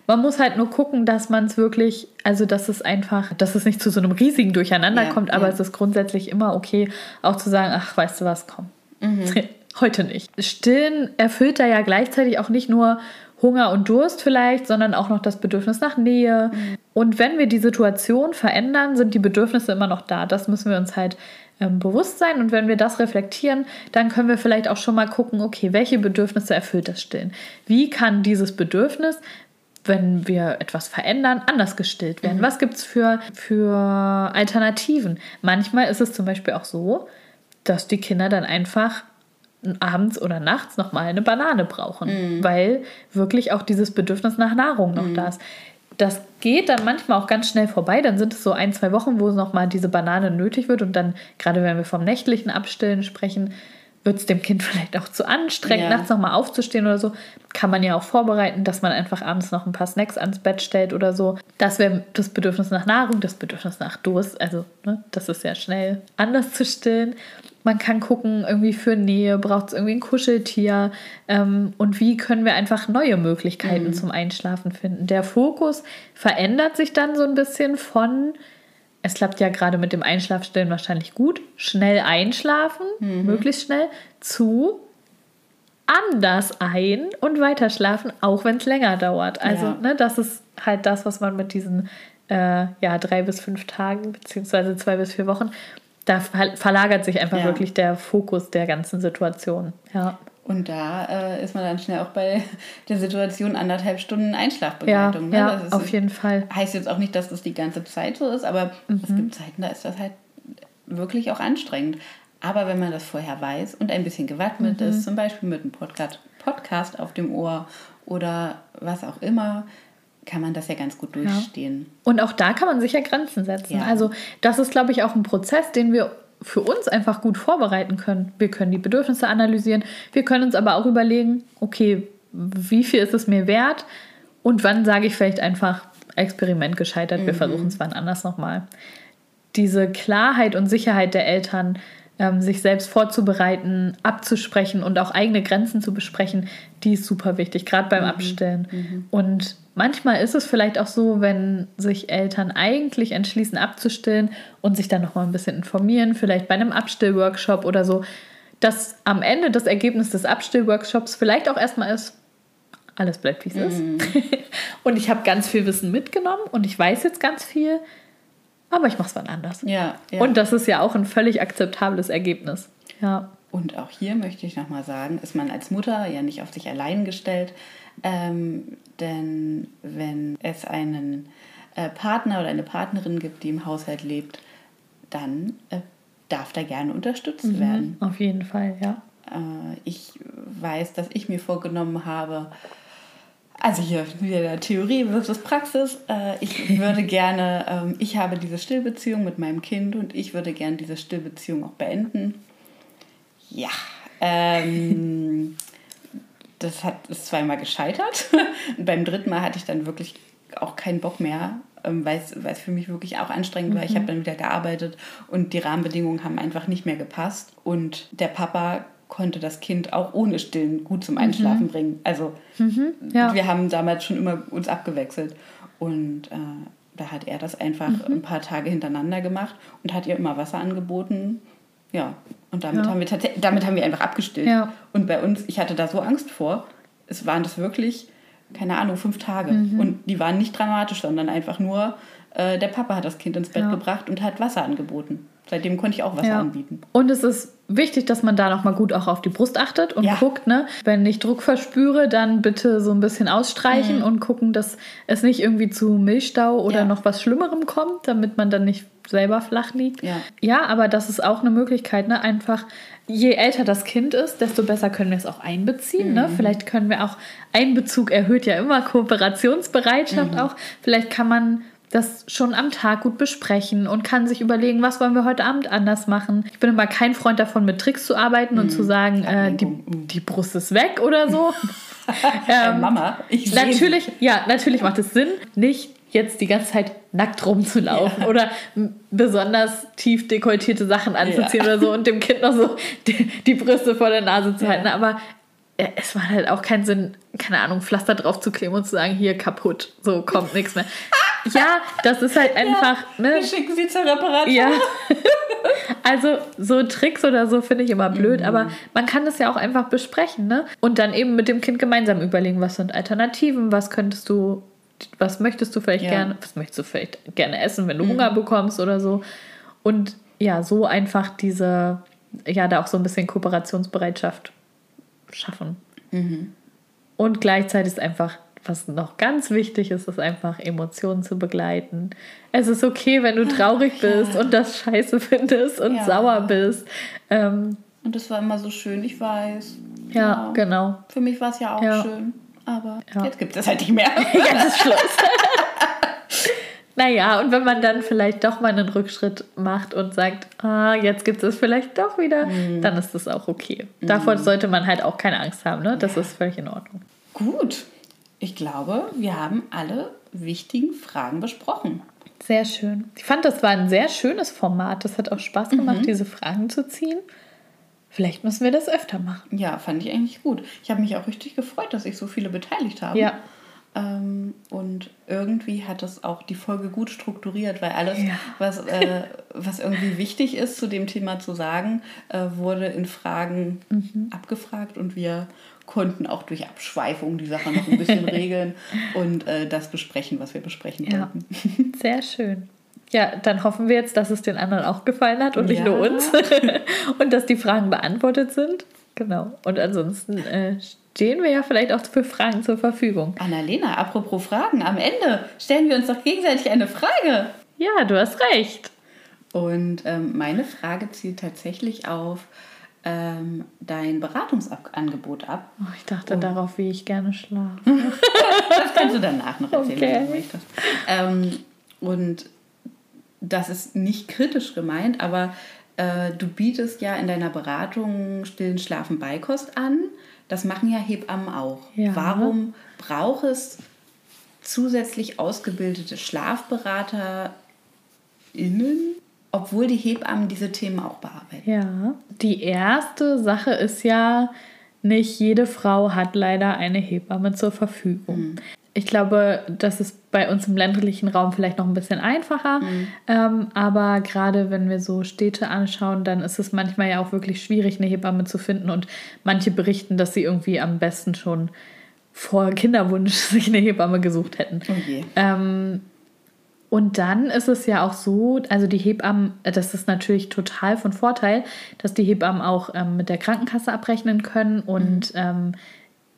Man muss halt nur gucken, dass man es wirklich, also dass es einfach, dass es nicht zu so einem riesigen Durcheinander ja, kommt, aber ja. es ist grundsätzlich immer okay, auch zu sagen, ach, weißt du was, komm. Mhm. Heute nicht. Stillen erfüllt da ja gleichzeitig auch nicht nur Hunger und Durst vielleicht, sondern auch noch das Bedürfnis nach Nähe. Mhm. Und wenn wir die Situation verändern, sind die Bedürfnisse immer noch da. Das müssen wir uns halt ähm, bewusst sein. Und wenn wir das reflektieren, dann können wir vielleicht auch schon mal gucken, okay, welche Bedürfnisse erfüllt das Stillen? Wie kann dieses Bedürfnis wenn wir etwas verändern, anders gestillt werden? Mhm. Was gibt es für, für Alternativen? Manchmal ist es zum Beispiel auch so, dass die Kinder dann einfach abends oder nachts nochmal eine Banane brauchen, mm. weil wirklich auch dieses Bedürfnis nach Nahrung noch mm. da ist. Das geht dann manchmal auch ganz schnell vorbei. Dann sind es so ein, zwei Wochen, wo nochmal diese Banane nötig wird. Und dann, gerade wenn wir vom nächtlichen Abstillen sprechen, wird es dem Kind vielleicht auch zu anstrengend, ja. nachts nochmal aufzustehen oder so. Kann man ja auch vorbereiten, dass man einfach abends noch ein paar Snacks ans Bett stellt oder so. Das wäre das Bedürfnis nach Nahrung, das Bedürfnis nach Durst. Also, ne, das ist ja schnell anders zu stillen. Man kann gucken, irgendwie für Nähe braucht es irgendwie ein Kuscheltier ähm, und wie können wir einfach neue Möglichkeiten mhm. zum Einschlafen finden. Der Fokus verändert sich dann so ein bisschen von, es klappt ja gerade mit dem Einschlafstellen wahrscheinlich gut, schnell einschlafen, mhm. möglichst schnell, zu anders ein und weiterschlafen, auch wenn es länger dauert. Also ja. ne, das ist halt das, was man mit diesen äh, ja, drei bis fünf Tagen beziehungsweise zwei bis vier Wochen da verlagert sich einfach ja. wirklich der Fokus der ganzen Situation. Ja. Und da äh, ist man dann schnell auch bei der Situation anderthalb Stunden Einschlafbegleitung. Ja, ne? ja auf jeden Fall. Heißt jetzt auch nicht, dass das die ganze Zeit so ist, aber mhm. es gibt Zeiten, da ist das halt wirklich auch anstrengend. Aber wenn man das vorher weiß und ein bisschen gewappnet mhm. ist, zum Beispiel mit einem Podcast, Podcast auf dem Ohr oder was auch immer, kann man das ja ganz gut durchstehen. Ja. Und auch da kann man sicher Grenzen setzen. Ja. Also das ist, glaube ich, auch ein Prozess, den wir für uns einfach gut vorbereiten können. Wir können die Bedürfnisse analysieren, wir können uns aber auch überlegen, okay, wie viel ist es mir wert und wann sage ich vielleicht einfach, Experiment gescheitert, wir mhm. versuchen es wann anders nochmal. Diese Klarheit und Sicherheit der Eltern, sich selbst vorzubereiten, abzusprechen und auch eigene Grenzen zu besprechen, die ist super wichtig, gerade beim mhm. Abstillen. Mhm. Und manchmal ist es vielleicht auch so, wenn sich Eltern eigentlich entschließen abzustillen und sich dann nochmal ein bisschen informieren, vielleicht bei einem Abstillworkshop oder so, dass am Ende das Ergebnis des Abstillworkshops vielleicht auch erstmal ist, alles bleibt wie es ist. Mhm. und ich habe ganz viel Wissen mitgenommen und ich weiß jetzt ganz viel aber ich mache es wann anders. Ja, ja, Und das ist ja auch ein völlig akzeptables Ergebnis. Ja. Und auch hier möchte ich nochmal sagen, ist man als Mutter ja nicht auf sich allein gestellt. Ähm, denn wenn es einen äh, Partner oder eine Partnerin gibt, die im Haushalt lebt, dann äh, darf da gerne unterstützt mhm, werden. Auf jeden Fall, ja. Äh, ich weiß, dass ich mir vorgenommen habe, also hier wieder der Theorie versus Praxis. Äh, ich würde gerne, ähm, ich habe diese Stillbeziehung mit meinem Kind und ich würde gerne diese Stillbeziehung auch beenden. Ja, ähm, das hat, ist zweimal gescheitert. Und beim dritten Mal hatte ich dann wirklich auch keinen Bock mehr, ähm, weil es für mich wirklich auch anstrengend war. Ich habe mhm. dann wieder gearbeitet und die Rahmenbedingungen haben einfach nicht mehr gepasst. Und der Papa konnte das Kind auch ohne Stillen gut zum Einschlafen mhm. bringen. Also mhm, ja. wir haben damals schon immer uns abgewechselt. Und äh, da hat er das einfach mhm. ein paar Tage hintereinander gemacht und hat ihr immer Wasser angeboten. Ja, und damit, ja. Haben, wir damit haben wir einfach abgestillt. Ja. Und bei uns, ich hatte da so Angst vor, es waren das wirklich, keine Ahnung, fünf Tage. Mhm. Und die waren nicht dramatisch, sondern einfach nur, äh, der Papa hat das Kind ins Bett gebracht und hat Wasser angeboten. Seitdem konnte ich auch Wasser anbieten. Und es ist wichtig, dass man da nochmal gut auch auf die Brust achtet und ja. guckt, ne? Wenn ich Druck verspüre, dann bitte so ein bisschen ausstreichen mhm. und gucken, dass es nicht irgendwie zu Milchstau oder ja. noch was Schlimmerem kommt, damit man dann nicht selber flach liegt. Ja, ja aber das ist auch eine Möglichkeit, ne? Einfach, je älter das Kind ist, desto besser können wir es auch einbeziehen. Ne? Mhm. Ne? Vielleicht können wir auch, Einbezug erhöht ja immer Kooperationsbereitschaft mhm. auch. Vielleicht kann man das schon am Tag gut besprechen und kann sich überlegen, was wollen wir heute Abend anders machen. Ich bin immer kein Freund davon, mit Tricks zu arbeiten und zu mhm. sagen, äh, die, die Brust ist weg oder so. ähm, Mama, ich Natürlich, ja, natürlich macht es Sinn, nicht jetzt die ganze Zeit nackt rumzulaufen ja. oder besonders tief dekoltierte Sachen anzuziehen ja. oder so und dem Kind noch so die, die Brüste vor der Nase zu halten. Aber es macht halt auch keinen Sinn, keine Ahnung, Pflaster drauf zu kleben und zu sagen, hier kaputt, so kommt nichts mehr. Ja, das ist halt einfach. Ja, ne? Wir schicken sie zur Reparatur. Ja. Also so Tricks oder so finde ich immer blöd, mhm. aber man kann das ja auch einfach besprechen, ne? Und dann eben mit dem Kind gemeinsam überlegen, was sind Alternativen, was könntest du, was möchtest du vielleicht ja. gerne, was möchtest du vielleicht gerne essen, wenn du mhm. Hunger bekommst oder so. Und ja, so einfach diese, ja, da auch so ein bisschen Kooperationsbereitschaft schaffen. Mhm. Und gleichzeitig ist einfach was noch ganz wichtig ist, ist einfach Emotionen zu begleiten. Es ist okay, wenn du traurig ja. bist und das scheiße findest und ja. sauer bist. Ähm, und das war immer so schön, ich weiß. Ja, ja. genau. Für mich war es ja auch schön. Aber jetzt gibt es halt nicht mehr. jetzt ist Schluss. naja, und wenn man dann vielleicht doch mal einen Rückschritt macht und sagt, ah, jetzt gibt es vielleicht doch wieder, mhm. dann ist das auch okay. Davor mhm. sollte man halt auch keine Angst haben. Ne? Das ist völlig in Ordnung. Gut, ich glaube, wir haben alle wichtigen Fragen besprochen. Sehr schön. Ich fand, das war ein sehr schönes Format. Das hat auch Spaß gemacht, mhm. diese Fragen zu ziehen. Vielleicht müssen wir das öfter machen. Ja, fand ich eigentlich gut. Ich habe mich auch richtig gefreut, dass sich so viele beteiligt haben. Ja. Ähm, und irgendwie hat es auch die Folge gut strukturiert, weil alles, ja. was, äh, was irgendwie wichtig ist, zu dem Thema zu sagen, äh, wurde in Fragen mhm. abgefragt und wir konnten auch durch Abschweifung die Sache noch ein bisschen regeln und äh, das besprechen, was wir besprechen ja. wollten. Sehr schön. Ja, dann hoffen wir jetzt, dass es den anderen auch gefallen hat und nicht ja. nur uns. und dass die Fragen beantwortet sind. Genau. Und ansonsten äh, stehen wir ja vielleicht auch für Fragen zur Verfügung. Annalena, apropos Fragen, am Ende stellen wir uns doch gegenseitig eine Frage. Ja, du hast recht. Und ähm, meine Frage zielt tatsächlich auf ähm, dein Beratungsangebot ab. Oh, ich dachte Und darauf, wie ich gerne schlafe. das kannst du danach noch erzählen, okay. wenn du möchtest. Ähm, und das ist nicht kritisch gemeint, aber äh, du bietest ja in deiner Beratung stillen Schlafen Beikost an. Das machen ja Hebammen auch. Ja. Warum braucht es zusätzlich ausgebildete SchlafberaterInnen, obwohl die Hebammen diese Themen auch bearbeiten? Ja, die erste Sache ist ja, nicht jede Frau hat leider eine Hebamme zur Verfügung. Mhm. Ich glaube, das ist bei uns im ländlichen Raum vielleicht noch ein bisschen einfacher. Mhm. Ähm, aber gerade wenn wir so Städte anschauen, dann ist es manchmal ja auch wirklich schwierig, eine Hebamme zu finden. Und manche berichten, dass sie irgendwie am besten schon vor Kinderwunsch sich eine Hebamme gesucht hätten. Okay. Oh ähm, und dann ist es ja auch so, also die Hebammen, äh, das ist natürlich total von Vorteil, dass die Hebammen auch ähm, mit der Krankenkasse abrechnen können und mhm. ähm,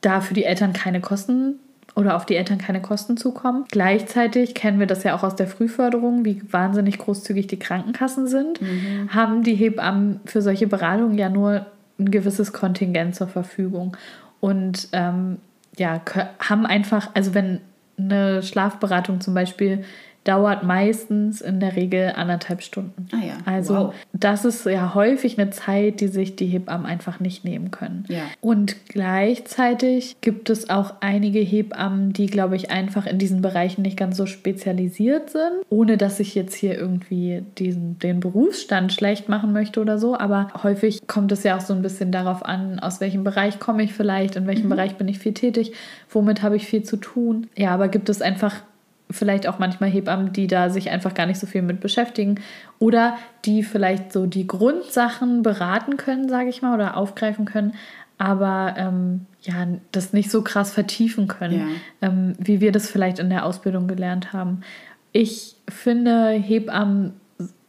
da für die Eltern keine Kosten oder auf die Eltern keine Kosten zukommen. Gleichzeitig kennen wir das ja auch aus der Frühförderung, wie wahnsinnig großzügig die Krankenkassen sind, mhm. haben die Hebammen für solche Beratungen ja nur ein gewisses Kontingent zur Verfügung. Und ähm, ja, haben einfach, also wenn eine Schlafberatung zum Beispiel dauert meistens in der Regel anderthalb Stunden. Ah ja. Also wow. das ist ja häufig eine Zeit, die sich die Hebammen einfach nicht nehmen können. Ja. Und gleichzeitig gibt es auch einige Hebammen, die, glaube ich, einfach in diesen Bereichen nicht ganz so spezialisiert sind, ohne dass ich jetzt hier irgendwie diesen, den Berufsstand schlecht machen möchte oder so. Aber häufig kommt es ja auch so ein bisschen darauf an, aus welchem Bereich komme ich vielleicht, in welchem mhm. Bereich bin ich viel tätig, womit habe ich viel zu tun. Ja, aber gibt es einfach vielleicht auch manchmal Hebammen, die da sich einfach gar nicht so viel mit beschäftigen oder die vielleicht so die Grundsachen beraten können, sage ich mal, oder aufgreifen können, aber ähm, ja, das nicht so krass vertiefen können, ja. ähm, wie wir das vielleicht in der Ausbildung gelernt haben. Ich finde Hebammen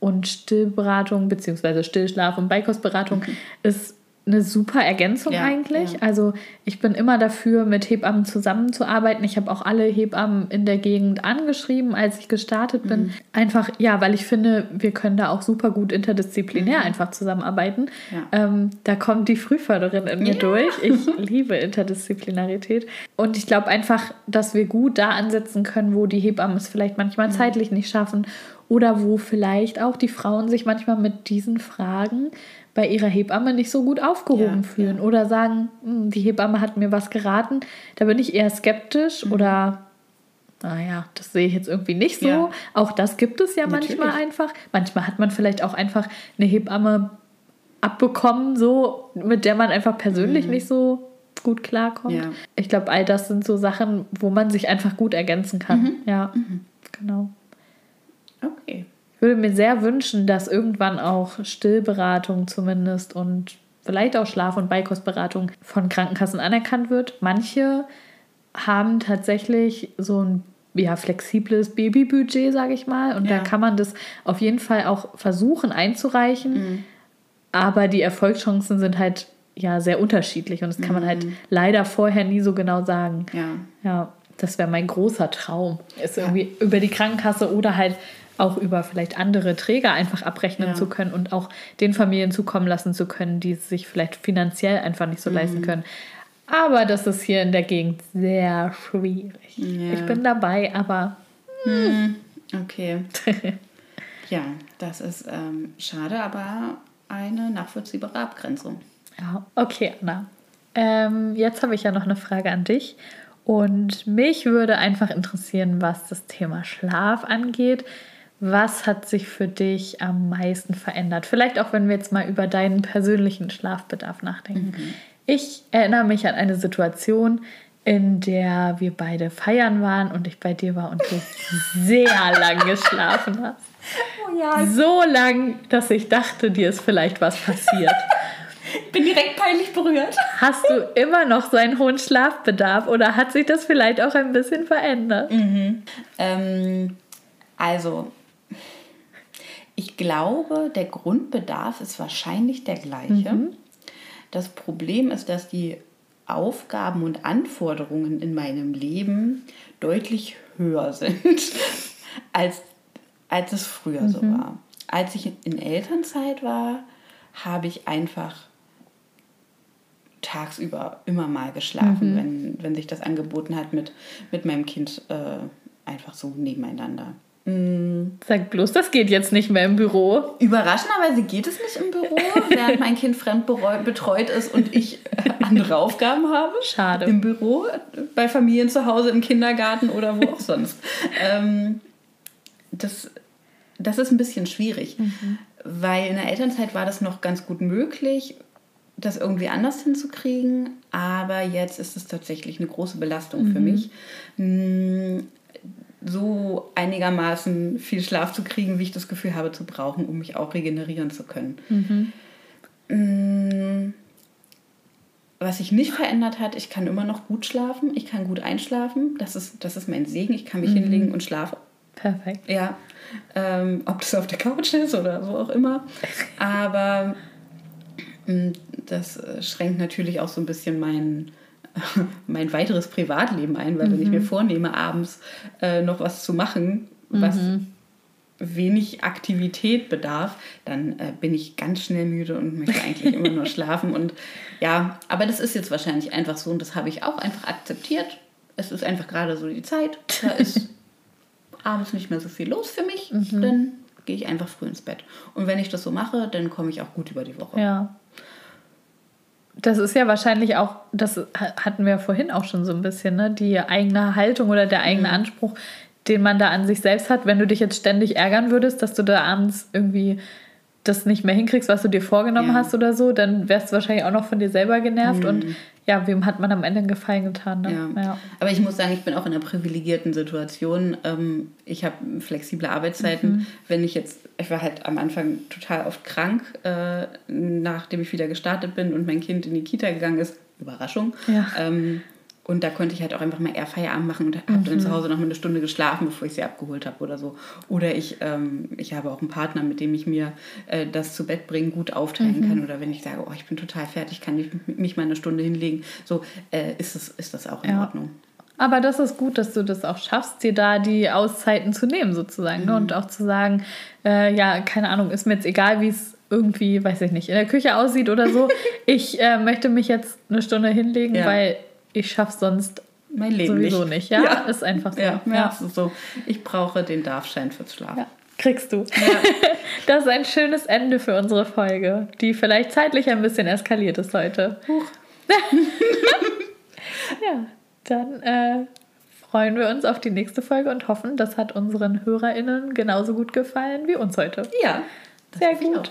und Stillberatung beziehungsweise Stillschlaf- und Beikostberatung mhm. ist eine super Ergänzung ja, eigentlich. Ja. Also ich bin immer dafür, mit Hebammen zusammenzuarbeiten. Ich habe auch alle Hebammen in der Gegend angeschrieben, als ich gestartet bin. Mhm. Einfach, ja, weil ich finde, wir können da auch super gut interdisziplinär mhm. einfach zusammenarbeiten. Ja. Ähm, da kommt die Frühförderin in mir durch. Ich liebe Interdisziplinarität. Und ich glaube einfach, dass wir gut da ansetzen können, wo die Hebammen es vielleicht manchmal mhm. zeitlich nicht schaffen oder wo vielleicht auch die Frauen sich manchmal mit diesen Fragen bei ihrer Hebamme nicht so gut aufgehoben ja, fühlen ja. oder sagen, hm, die Hebamme hat mir was geraten. Da bin ich eher skeptisch mhm. oder naja, das sehe ich jetzt irgendwie nicht so. Ja. Auch das gibt es ja Natürlich. manchmal einfach. Manchmal hat man vielleicht auch einfach eine Hebamme abbekommen, so mit der man einfach persönlich mhm. nicht so gut klarkommt. Ja. Ich glaube, all das sind so Sachen, wo man sich einfach gut ergänzen kann. Mhm. Ja, mhm. genau. Okay würde mir sehr wünschen, dass irgendwann auch Stillberatung zumindest und vielleicht auch Schlaf- und Beikostberatung von Krankenkassen anerkannt wird. Manche haben tatsächlich so ein ja, flexibles Babybudget, sage ich mal. Und ja. da kann man das auf jeden Fall auch versuchen einzureichen. Mhm. Aber die Erfolgschancen sind halt ja sehr unterschiedlich und das kann man halt mhm. leider vorher nie so genau sagen. Ja. Ja, das wäre mein großer Traum. Ist irgendwie ja. über die Krankenkasse oder halt auch über vielleicht andere Träger einfach abrechnen ja. zu können und auch den Familien zukommen lassen zu können, die sich vielleicht finanziell einfach nicht so mhm. leisten können. Aber das ist hier in der Gegend sehr schwierig. Ja. Ich bin dabei, aber. Mhm. Okay. ja, das ist ähm, schade, aber eine nachvollziehbare Abgrenzung. Ja, okay, Anna. Ähm, jetzt habe ich ja noch eine Frage an dich. Und mich würde einfach interessieren, was das Thema Schlaf angeht. Was hat sich für dich am meisten verändert? Vielleicht auch, wenn wir jetzt mal über deinen persönlichen Schlafbedarf nachdenken. Mhm. Ich erinnere mich an eine Situation, in der wir beide feiern waren und ich bei dir war und du sehr lang geschlafen hast. Oh ja. So lang, dass ich dachte, dir ist vielleicht was passiert. Ich bin direkt peinlich berührt. Hast du immer noch so einen hohen Schlafbedarf oder hat sich das vielleicht auch ein bisschen verändert? Mhm. Ähm, also, ich glaube, der Grundbedarf ist wahrscheinlich der gleiche. Mhm. Das Problem ist, dass die Aufgaben und Anforderungen in meinem Leben deutlich höher sind, als, als es früher mhm. so war. als ich in Elternzeit war, habe ich einfach tagsüber immer mal geschlafen, mhm. wenn, wenn sich das angeboten hat mit, mit meinem Kind äh, einfach so nebeneinander. Mhm. Sag bloß, das geht jetzt nicht mehr im Büro. Überraschenderweise geht es nicht im Büro, während mein Kind fremd betreut ist und ich andere Aufgaben habe. Schade. Im Büro, bei Familien zu Hause, im Kindergarten oder wo auch sonst. Ähm, das, das ist ein bisschen schwierig, mhm. weil in der Elternzeit war das noch ganz gut möglich, das irgendwie anders hinzukriegen, aber jetzt ist es tatsächlich eine große Belastung mhm. für mich, hm, so einigermaßen viel Schlaf zu kriegen, wie ich das Gefühl habe zu brauchen, um mich auch regenerieren zu können. Mhm. Hm, was sich nicht verändert hat, ich kann immer noch gut schlafen, ich kann gut einschlafen, das ist, das ist mein Segen, ich kann mich mhm. hinlegen und schlafe. Perfekt. Ja, ähm, ob das auf der Couch ist oder wo auch immer. Aber hm, das äh, schränkt natürlich auch so ein bisschen mein, mein weiteres Privatleben ein, weil mhm. wenn ich mir mhm. vornehme, abends äh, noch was zu machen, was mhm. wenig Aktivität bedarf, dann äh, bin ich ganz schnell müde und möchte eigentlich immer nur schlafen. Und ja, aber das ist jetzt wahrscheinlich einfach so und das habe ich auch einfach akzeptiert. Es ist einfach gerade so die Zeit. Da ist abends nicht mehr so viel los für mich. Mhm. Dann gehe ich einfach früh ins Bett. Und wenn ich das so mache, dann komme ich auch gut über die Woche. Ja. Das ist ja wahrscheinlich auch, das hatten wir vorhin auch schon so ein bisschen, ne? die eigene Haltung oder der eigene mhm. Anspruch, den man da an sich selbst hat. Wenn du dich jetzt ständig ärgern würdest, dass du da abends irgendwie das nicht mehr hinkriegst, was du dir vorgenommen ja. hast oder so, dann wärst du wahrscheinlich auch noch von dir selber genervt mhm. und ja, wem hat man am Ende einen Gefallen getan? Ne? Ja. ja. Aber ich muss sagen, ich bin auch in einer privilegierten Situation. Ähm, ich habe flexible Arbeitszeiten. Mhm. Wenn ich jetzt, ich war halt am Anfang total oft krank, äh, nachdem ich wieder gestartet bin und mein Kind in die Kita gegangen ist. Überraschung. Ja. Und da konnte ich halt auch einfach mal eher Feierabend machen und habe mhm. dann zu Hause noch mal eine Stunde geschlafen, bevor ich sie abgeholt habe oder so. Oder ich, ähm, ich habe auch einen Partner, mit dem ich mir äh, das zu Bett bringen gut aufteilen mhm. kann. Oder wenn ich sage, oh, ich bin total fertig, kann ich mich mal eine Stunde hinlegen. So äh, ist, das, ist das auch in ja. Ordnung. Aber das ist gut, dass du das auch schaffst, dir da die Auszeiten zu nehmen, sozusagen. Mhm. Ne? Und auch zu sagen, äh, ja, keine Ahnung, ist mir jetzt egal, wie es irgendwie, weiß ich nicht, in der Küche aussieht oder so. ich äh, möchte mich jetzt eine Stunde hinlegen, ja. weil ich schaffe sonst mein Leben sowieso nicht. nicht ja? ja? ist einfach so. Ja, ja. So. Ich brauche den Darfschein fürs Schlafen. Ja. Kriegst du. Das ist ein schönes Ende für unsere Folge, die vielleicht zeitlich ein bisschen eskaliert ist heute. Huch. ja, dann äh, freuen wir uns auf die nächste Folge und hoffen, das hat unseren HörerInnen genauso gut gefallen wie uns heute. Ja. Sehr gut.